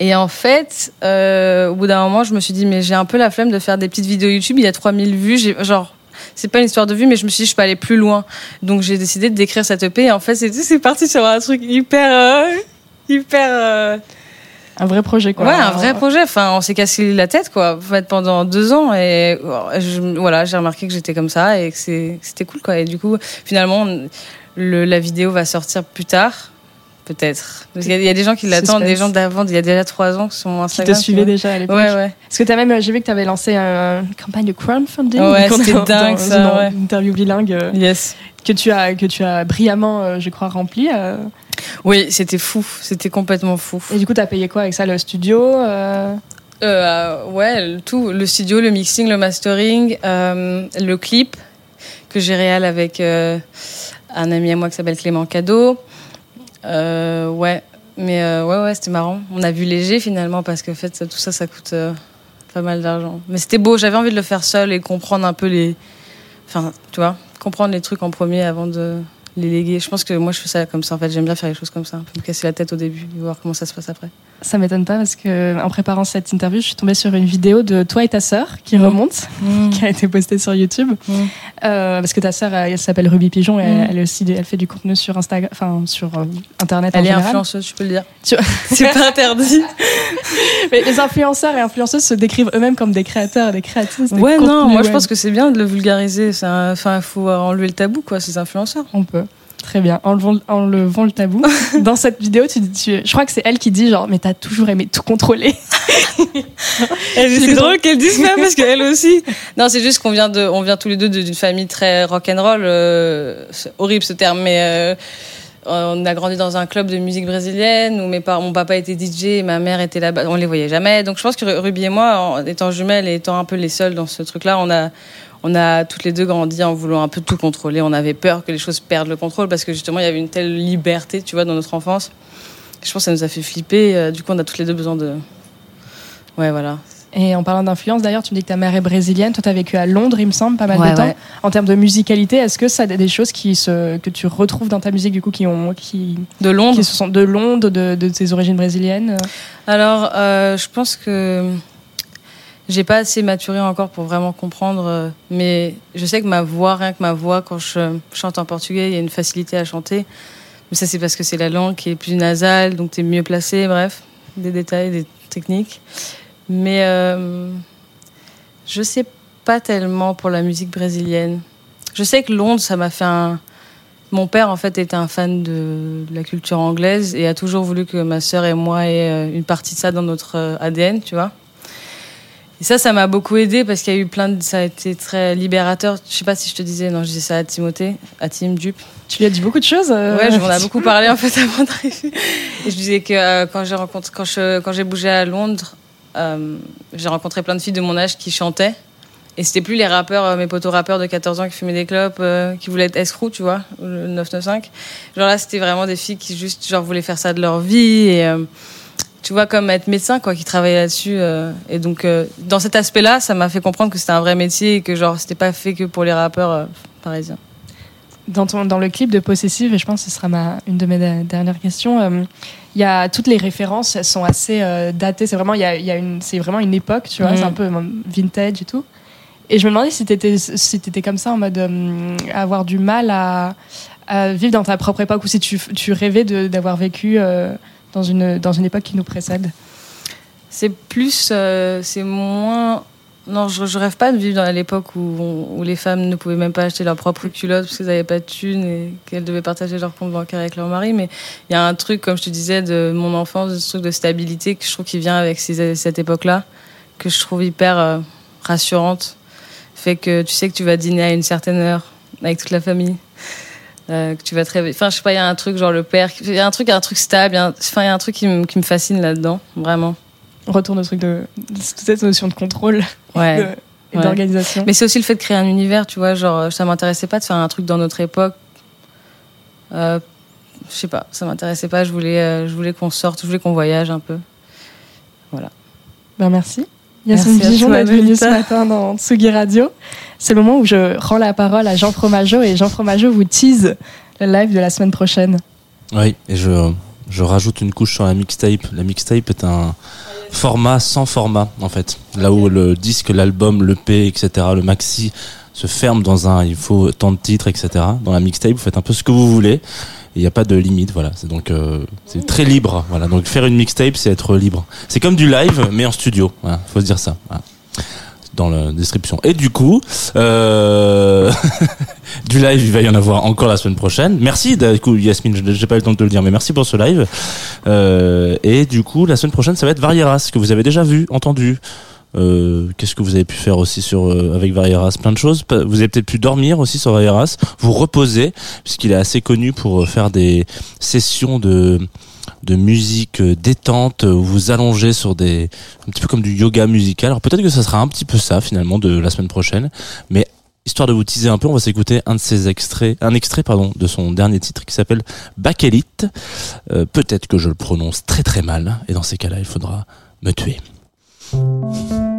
Et en fait, euh, au bout d'un moment, je me suis dit, mais j'ai un peu la flemme de faire des petites vidéos YouTube. Il y a 3000 vues. Genre, c'est pas une histoire de vues, mais je me suis dit, je peux aller plus loin. Donc, j'ai décidé de d'écrire cette EP. Et en fait, c'est, parti sur un truc hyper, euh, hyper, euh, Un vrai projet, quoi. ouais, un vrai projet. Enfin, on s'est cassé la tête, quoi. En fait, pendant deux ans. Et je- voilà, j'ai remarqué que j'étais comme ça et que c'était cool, quoi. Et du coup, finalement, le, la vidéo va sortir plus tard. Peut-être. Parce qu'il y a- il y a des gens qui l'attendent, des gens d'avant, il y a déjà trois ans qui sont Qui Instagram. te tu suivait vois. déjà à l'époque. Ouais, ouais. Parce que t'as même, j'ai vu que tu avais lancé une campagne de crowdfunding. Ouais, c'était dingue, dans ça, une ouais. interview bilingue euh, Yes. que tu as que tu as brillamment, euh, je crois, rempli. euh. Oui, c'était fou. C'était complètement fou. Et du coup, t'as payé quoi avec ça, le studio euh, Euh, ouais, tout, le studio, le mixing, le mastering, euh, le clip que j'ai réal avec euh, un ami à moi qui s'appelle Clément Cadeau. Euh, ouais, mais euh, ouais, ouais, c'était marrant. On a vu léger finalement parce que en fait, tout ça, ça coûte euh, pas mal d'argent. Mais c'était beau. J'avais envie de le faire seul et comprendre un peu les, enfin, tu vois, comprendre les trucs en premier avant de les léguer. Je pense que moi, je fais ça comme ça. En fait, j'aime bien faire les choses comme ça, me casser la tête au début et voir comment ça se passe après. Ça m'étonne pas parce que en préparant cette interview, je suis tombée sur une vidéo de toi et ta sœur qui remonte, qui a été postée sur YouTube. Euh, parce que ta sœur, elle, s'appelle Ruby Pigeon et Mm. elle, aussi, elle fait du contenu sur Instagram, enfin sur euh, Internet. en Elle est général. influenceuse, tu peux le dire. Tu- C'est pas interdit. Mais les influenceurs et influenceuses se décrivent eux-mêmes comme des créateurs des créatrices. Ouais, non, moi je pense que c'est bien de le vulgariser. Enfin, il faut enlever le tabou, quoi, ces influenceurs. On peut. Très bien. Enlevons, enlevons le tabou. Dans cette vidéo, tu, tu- je crois que c'est elle qui dit genre, mais t'as toujours aimé tout contrôler. C'est drôle qu'elle dise ça parce qu'elle aussi. Non, c'est juste qu'on vient de, on vient tous les deux de- d'une famille très rock'n'roll. Euh, horrible ce terme, mais euh, on a grandi dans un club de musique brésilienne où mes parents, mon papa était DJ et ma mère était là-bas. On les voyait jamais. Donc je pense que Ruby et moi, en étant jumelles et étant un peu les seuls dans ce truc-là, on a, on a toutes les deux grandi en voulant un peu tout contrôler. On avait peur que les choses perdent le contrôle parce que justement il y avait une telle liberté, tu vois, dans notre enfance. Je pense que ça nous a fait flipper. Euh, Du coup, on a toutes les deux besoin de Ouais, voilà. Et en parlant d'influence, d'ailleurs, tu me dis que ta mère est brésilienne. Toi, tu as vécu à Londres, il me semble, pas mal Ouais, de temps. ouais. En termes de musicalité, est-ce que ça a des choses qui se, que tu retrouves dans ta musique, du coup, qui ont. Qui, De Londres qui se sont de Londres, de, de tes origines brésiliennes? Alors, euh, je pense que j'ai pas assez maturé encore pour vraiment comprendre, euh, mais je sais que ma voix, rien que ma voix, quand je chante en portugais, il y a une facilité à chanter. Mais ça, c'est parce que c'est la langue qui est plus nasale, donc tu es mieux placé, bref, des détails, des techniques. Mais euh, je sais pas tellement pour la musique brésilienne. Je sais que Londres, ça m'a fait un. Mon père, en fait, était un fan de la culture anglaise et a toujours voulu que ma sœur et moi aient euh, une partie de ça dans notre euh, ADN, tu vois. Et ça, ça m'a beaucoup aidé parce qu'il y a eu plein de. Ça a été très libérateur. Je sais pas si je te disais, non, je disais ça à Timothée, à Tim Dupe. Tu lui as dit beaucoup de choses euh, Ouais, je m'en ai beaucoup parlé en fait avant d'arriver. Et je disais que euh, quand j'ai rencontré, quand je, quand j'ai bougé à Londres, euh, j'ai rencontré plein de filles de mon âge qui chantaient. Et c'était plus les rappeurs, euh, mes potos rappeurs de 14 ans qui fumaient des clopes, qui voulaient être escrocs, tu vois, le 995. Genre là, c'était vraiment des filles qui juste genre voulaient faire ça de leur vie et tu vois comme être médecin quoi, qui travaillaient là-dessus. euh, et donc euh, dans cet aspect-là, ça m'a fait comprendre que c'était un vrai métier et que genre c'était pas fait que pour les rappeurs euh, parisiens. dans, ton, dans le clip de Possessive, et je pense que ce sera ma, une de mes dernières questions, euh, il y a toutes les références, elles sont assez euh, datées. C'est vraiment, il y a, il y a une, c'est vraiment une époque, tu vois, Mhm. c'est un peu euh, vintage et tout. Et je me demandais si t'étais, si t'étais comme ça en mode euh, avoir du mal à, à vivre dans ta propre époque ou si tu, tu rêvais de- d'avoir vécu euh, dans, une, dans une époque qui nous précède. C'est plus, euh, c'est moins. Non, je, je rêve pas de vivre dans l'époque où, où les femmes ne pouvaient même pas acheter leur propre culotte parce qu'elles n'avaient pas de thunes et qu'elles devaient partager leur compte bancaire avec leur mari. Mais il y a un truc, comme je te disais, de mon enfance, ce truc de stabilité que je trouve qui vient avec cette époque-là, que je trouve hyper euh, rassurante. Fait que tu sais que tu vas dîner à une certaine heure avec toute la famille. Euh, que tu vas réveiller. Enfin, je sais pas, il y a un truc, genre le père. Il y a un truc, un truc stable. Enfin, il y a un truc qui me qui me fascine là-dedans, vraiment. On retourne au truc de, cette notion de contrôle Ouais. de- et Ouais. d'organisation. Mais c'est aussi le fait de créer un univers, tu vois. Genre, ça m'intéressait pas de faire un truc dans notre époque. Euh, je sais pas, ça m'intéressait pas. Je voulais, euh, je voulais qu'on sorte, je voulais qu'on voyage un peu. Voilà. Ben merci. Yasmine Pigeon d'être venue ce matin dans Tsugi Radio. C'est le moment où je rends la parole à Jean Fromageau et Jean Fromageau vous tease le live de la semaine prochaine. Oui, et je, je rajoute une couche sur la mixtape. La mixtape est un format sans format, en fait. Là où le disque, l'album, l'EP, etc., le maxi se ferme dans un, il faut tant de titres, etc. Dans la mixtape, vous faites un peu ce que vous voulez. Il n'y a pas de limite, voilà. C'est donc, euh, c'est très libre, voilà. Donc faire une mixtape, c'est être libre. C'est comme du live, mais en studio. Voilà, faut se dire ça. Voilà. Dans la description. Et du coup, euh, du live, il va y en avoir encore la semaine prochaine. Merci, du coup, Yasmine, j'ai pas eu le temps de te le dire, mais merci pour ce live. Euh, et du coup, la semaine prochaine, ça va être Varieras, que vous avez déjà vu, entendu. Euh, Qu'est-ce que vous avez pu faire aussi sur euh, avec Varieras? Plein de choses. Vous avez peut-être pu dormir aussi sur Varieras, vous reposer, puisqu'il est assez connu pour euh, faire des sessions de de musique euh, détente où vous allongez sur des un petit peu comme du yoga musical. Alors peut-être que ça sera un petit peu ça finalement de la semaine prochaine, mais histoire de vous teaser un peu, on va s'écouter un de ses extraits, un extrait pardon de son dernier titre qui s'appelle Bakelite. Euh, peut-être que je le prononce très très mal et dans ces cas-là, il faudra me tuer. Thank you.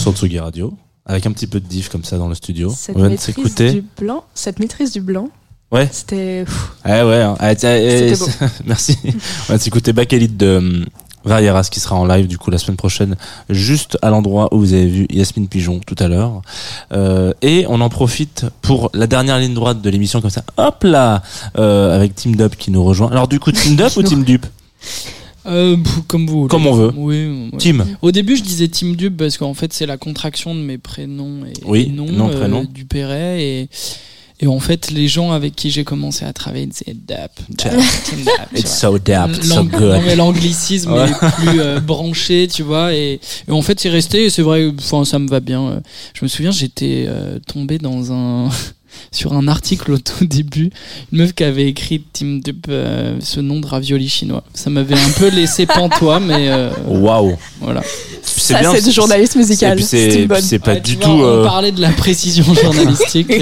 Sur Tsugi Radio, avec un petit peu de diff comme ça dans le studio. Cette On vient de maîtrise s'écouter. du blanc, cette maîtrise du blanc, Ouais. c'était. pff, Ouais, hein. Ah, eh, beau. Merci. On va s'écouter Back Elite de hum, Varieras qui sera en live du coup la semaine prochaine, juste à l'endroit où vous avez vu Yasmine Pigeon tout à l'heure. Euh, et on en profite pour la dernière ligne droite de l'émission comme ça. Hop là, euh, avec Team Dub qui nous rejoint. Alors du coup, Team Dub ou Team Dup? Euh, comme vous. voulez. Comme on veut. Oui. ouais. Team. Au début, je disais Team Dub parce qu'en fait, c'est la contraction de mes prénoms et Oui, et noms nom, euh, prénom. du Perret et et en fait, les gens avec qui j'ai commencé à travailler disaient Dap, It's so dap, so good. l'anglicisme Ouais. est plus euh, branché, tu vois. Et, et en fait, c'est resté. et C'est vrai, enfin, ça me va bien. Je me souviens, j'étais euh, tombé dans un sur un article au tout début, une meuf qui avait écrit Team Dub euh, ce nom de ravioli chinois. Ça m'avait un peu laissé pantois, mais euh, Waouh. voilà. Ça, c'est du journalisme musical. C'est c'est une bonne. puis c'est pas Ouais, du vois, tout. On euh, parlait de la précision journalistique.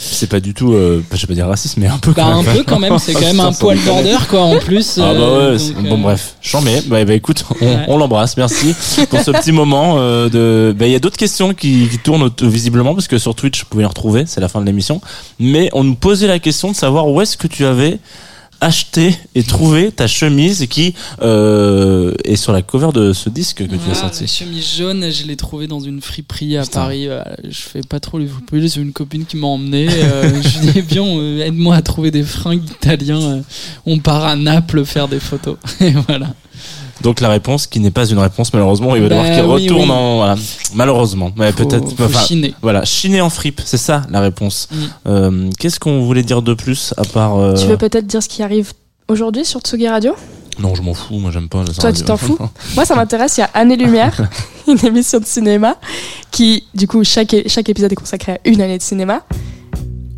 C'est pas du tout. euh, je vais pas dire raciste, mais un peu. bah, quand un même. peu quand même, c'est quand même un poil border quoi en plus. Ah bah euh, ouais, donc, euh, bon bref, chambé. Bah, bah écoute, on, Ouais. on l'embrasse, merci pour ce petit moment euh, de. Bah il y a d'autres questions qui, qui tournent visiblement parce que sur Twitch, vous pouvez les retrouver, c'est la fin de l'émission. Mais on nous posait la question de savoir où est-ce que tu avais acheté et trouvé ta chemise qui euh, est sur la cover de ce disque que tu as sorti. La chemise jaune, je l'ai trouvée dans une friperie à Putain. Paris. Euh, Je fais pas trop les friperies, c'est une copine qui m'a emmené. Euh, je lui ai dit, viens, euh, aide-moi à trouver des fringues italiens. On part à Naples faire des photos. Et voilà. Donc la réponse qui n'est pas une réponse malheureusement, il va Bah falloir qu'il oui, retourne oui. en voilà. malheureusement. Mais peut-être enfin, chiner. Voilà, chiner en fripe, c'est ça la réponse. Mm. Euh, Qu'est-ce qu'on voulait dire de plus à part euh, Tu veux peut-être dire ce qui arrive aujourd'hui sur Tsugi Radio? Non, je m'en fous, moi j'aime pas. la Toi, tu t'en fous? Moi, ça m'intéresse. Il y a Année Lumière, une émission de cinéma qui, du coup, chaque, chaque épisode est consacré à une année de cinéma.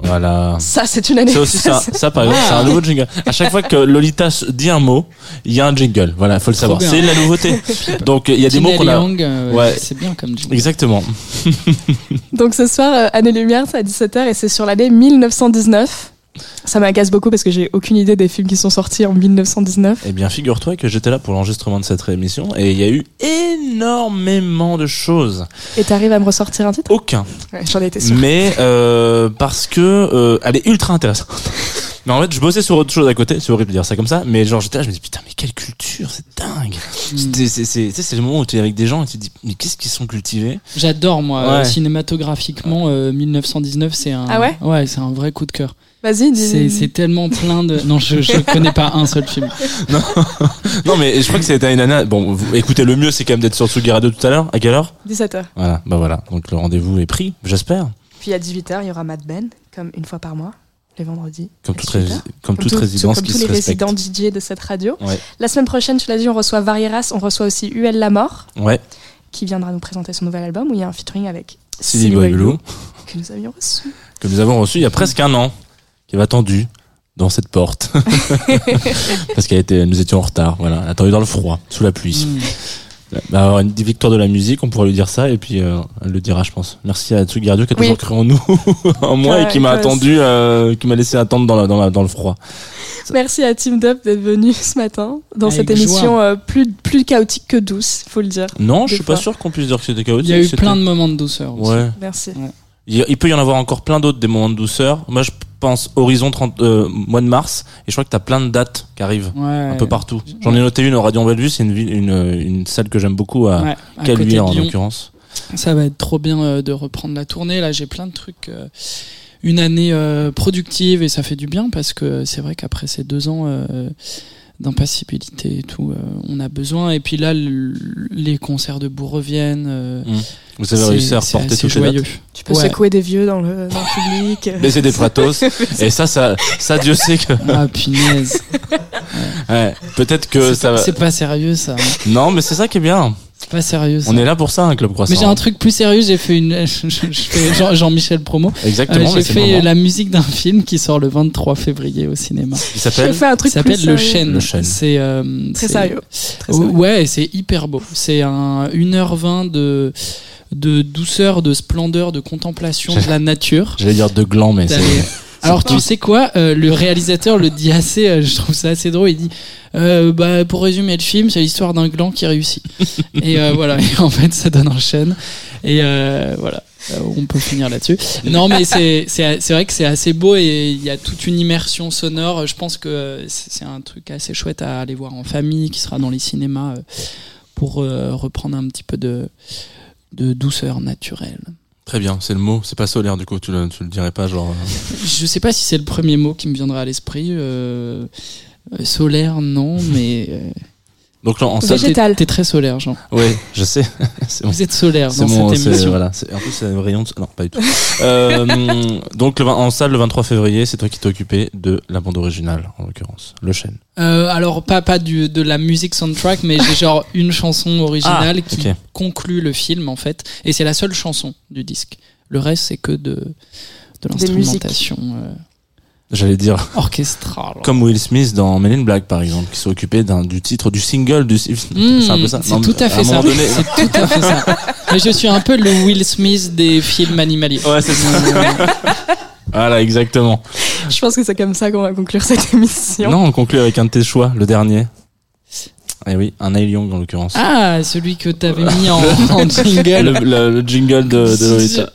Voilà. Ça, c'est une année. C'est aussi ça, ça par exemple, c'est un nouveau jingle. À chaque fois que Lolita dit un mot, il y a un jingle. Voilà, faut le savoir. C'est la nouveauté. Donc il y a des mots qu'on a. Euh, Ouais. C'est bien comme jingle. Exactement. Donc ce soir, euh, Année Lumière, c'est à 17h et c'est sur l'année 1919. Ça m'agace beaucoup parce que j'ai aucune idée des films qui sont sortis en 1919. Eh bien, figure-toi que j'étais là pour l'enregistrement de cette émission et il y a eu énormément de choses. Et t'arrives à me ressortir un titre? Aucun. Ouais, J'en étais sûre. Mais euh, parce que euh, elle est ultra intéressante. Mais en fait, je bossais sur autre chose à côté. C'est horrible de dire ça comme ça. Mais genre, j'étais là, je me dis putain, mais quelle culture, c'est dingue. Mm. C'était- C'est c'est tu sais, c'est le moment où tu es avec des gens et tu te dis mais qu'est-ce qu'ils sont cultivés? J'adore moi Ouais. euh, cinématographiquement euh, 1919 c'est un Ah ouais? Ouais c'est un vrai coup de cœur. Vas-y, dis. C'est tellement plein de non je je connais pas un seul film. Non, mais je crois que c'était une année. Bon, vous- écoutez, le mieux c'est quand même d'être sur Tsugi Radio tout à l'heure. À quelle heure? 17h. Voilà, bah voilà. Donc le rendez-vous est pris, j'espère. Puis à 18h, il y aura Mad Ben, comme une fois par mois, les vendredis. Comme toute, 18h. rési- comme toute tout- résidence comme qui tous se les respecte. résidents DJ de cette radio. Ouais. La semaine prochaine, tu l'as dit, on reçoit Varieras, on reçoit aussi UL La Mort, Ouais. qui viendra nous présenter son nouvel album où il y a un featuring avec Silly Boy Blue, que nous avions reçu. que nous avons reçu il y a presque un an, qui avait attendu dans cette porte. Parce qu'elle était, nous étions en retard, voilà. Attendu dans le froid, sous la pluie. Mm. Bah, une victoire de la musique, on pourrait lui dire ça, et puis euh, elle le dira, je pense. Merci à Tsugi Radio qui a Oui. toujours cru en nous, en moi, et qui m'a attendu, euh, qui m'a laissé attendre dans, la, dans, la, dans le froid. Merci à Team Dub d'être venu ce matin dans Avec cette émission joie. euh, plus, plus chaotique que douce, faut le dire. Non, je suis pas sûr qu'on puisse dire que c'était chaotique. Il y a eu plein de moments de douceur aussi. Ouais. Merci. Il peut y en avoir encore plein d'autres, des moments de douceur. Moi, je pense Horizon 30, euh, mois de mars, et je crois que t'as plein de dates qui arrivent. Ouais. Un peu partout. J'en ai noté une au Radio Bellevue, c'est une, ville- une, une salle que j'aime beaucoup à Ouais, à Caluire en l'occurrence. Ça va être trop bien euh, de reprendre la tournée. Là, j'ai plein de trucs. euh, une année productive et ça fait du bien parce que c'est vrai qu'après ces deux ans d'impassibilité et tout, euh, on a besoin. Et puis là, le- les concerts debout reviennent. euh, Vous avez réussi à reporter toutes les joyeux. dates. Tu peux Ouais. secouer des vieux dans le, dans le public. Baiser des pratos. et ça, ça, ça, Dieu sait que. Ah punaise. Ouais, peut-être que C'est ça pas- va. C'est pas sérieux ça. Non, mais c'est ça qui est bien. Pas sérieux ça. On est là pour ça, un club croissant. Mais j'ai un truc plus sérieux, j'ai fait une. Je, Jean-Michel Promo. Exactement, Euh, j'ai fait la musique d'un film qui sort le 23 février au cinéma. Il s'appelle. Je fais un Il truc s'appelle Le. Chêne. Le Chêne. C'est euh, Très sérieux. Très sérieux. Ouais, c'est hyper beau. C'est un 1h20 de de douceur, de splendeur, de contemplation de la nature. J'allais dire de gland, mais c'est. Alors tu sais quoi, euh, le réalisateur le dit assez, euh, je trouve ça assez drôle. Il dit, euh, bah pour résumer le film, c'est l'histoire d'un gland qui réussit. et euh, voilà, et en fait ça donne en chaîne. Et euh, voilà, Euh, on peut finir là-dessus. Non mais c'est c'est c'est vrai que c'est assez beau et il y a toute une immersion sonore. Je pense que c'est c'est un truc assez chouette à aller voir en famille, qui sera dans les cinémas euh, pour euh, reprendre un petit peu de de douceur naturelle. Très bien, c'est le mot. C'est pas solaire du coup. Tu le, tu le dirais pas genre. euh, Je sais pas si c'est le premier mot qui me viendra à l'esprit. euh, euh, solaire, non, mais. Donc là, en salle. Végétal. T'es très solaire, Jean. Oui, je sais. Vous êtes solaire C'est dans mon, cette émission. voilà. c'est- En plus, c'est un rayon. De... Non, pas du tout. Euh, donc, le, en salle, le 23 février, c'est toi qui t'es occupé de la bande originale, en l'occurrence. Le chêne. Euh, alors, pas, pas du, de la musique soundtrack, mais j'ai genre une chanson originale Ah, qui ok. conclut le film, en fait. Et c'est la seule chanson du disque. Le reste, c'est que de, de l'instrumentation euh, J'allais dire. orchestrale. Comme Will Smith dans Men in Black, par exemple, qui s'est occupé d'un, du titre du single du. Mmh, c'est un peu ça. C'est Non, tout à un fait ça. moment donné- C'est tout à fait ça. Mais je suis un peu le Will Smith des films animaliers. Ouais, c'est ça. Voilà, exactement. Je pense que c'est comme ça qu'on va conclure cette émission. Non, on conclut avec un de tes choix, le dernier. Eh oui, un Neil Young en l'occurrence. Ah, celui que t'avais mis en, en jingle. Le, le- le jingle de, de Lolita.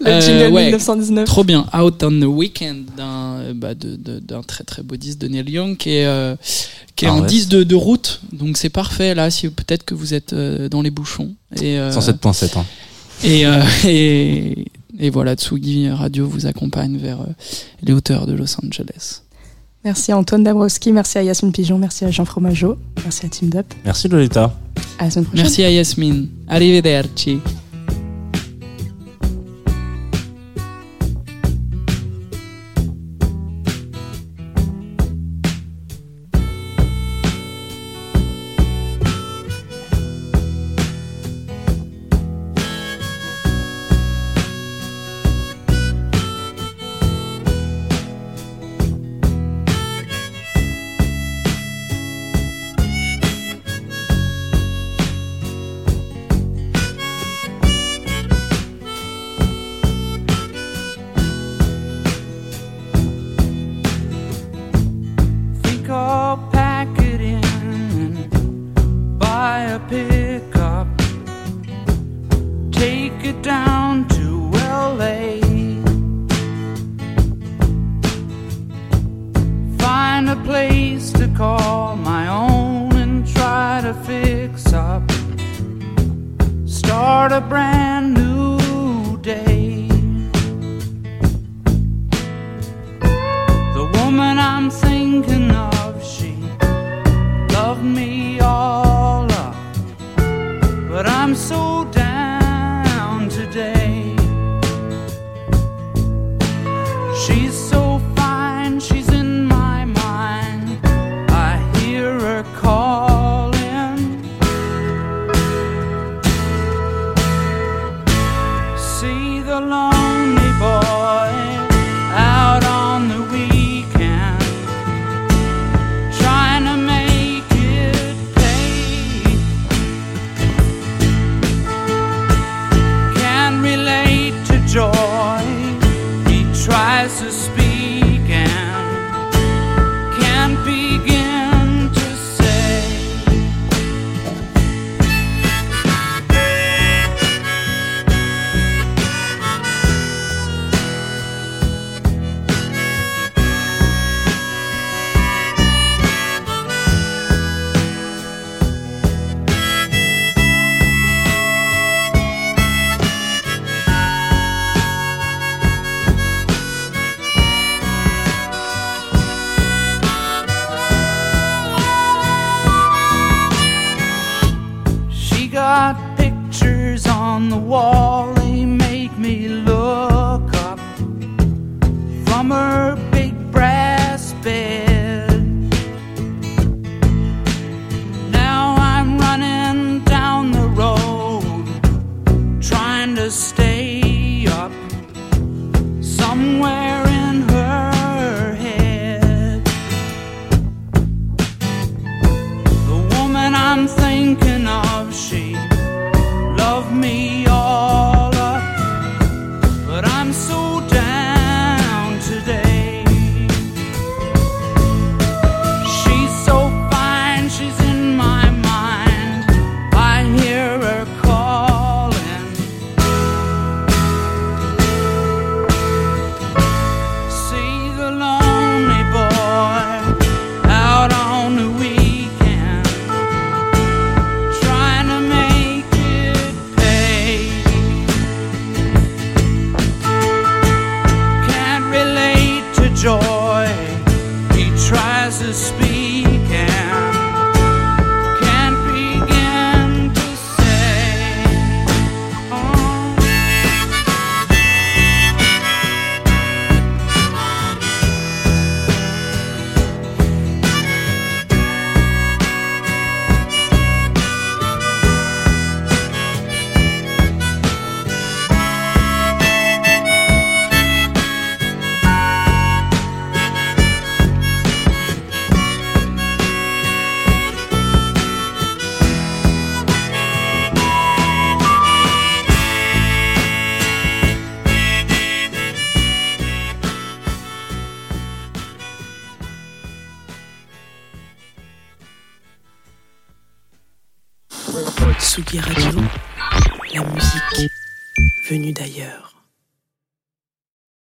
Le Euh, jingle ouais. 1919. Trop bien. Out on the Weekend d'un euh, bah, de- de- d'un très très beau disque de Neil Young qui est, euh, qui est Ah un ouais. disque de, de route. Donc c'est parfait là si peut-être que vous êtes euh, dans les bouchons. Et, euh, 107.7. Hein. et, euh, et, et voilà, Tsugi Radio vous accompagne vers euh, les hauteurs de Los Angeles. Merci à Antoine Dabrowski, merci à Yasmine Pigeon, merci à Jean Fromageau, merci à Team Up. Merci Lolita. À la semaine prochaine. Merci à Yasmine. Arrivederci.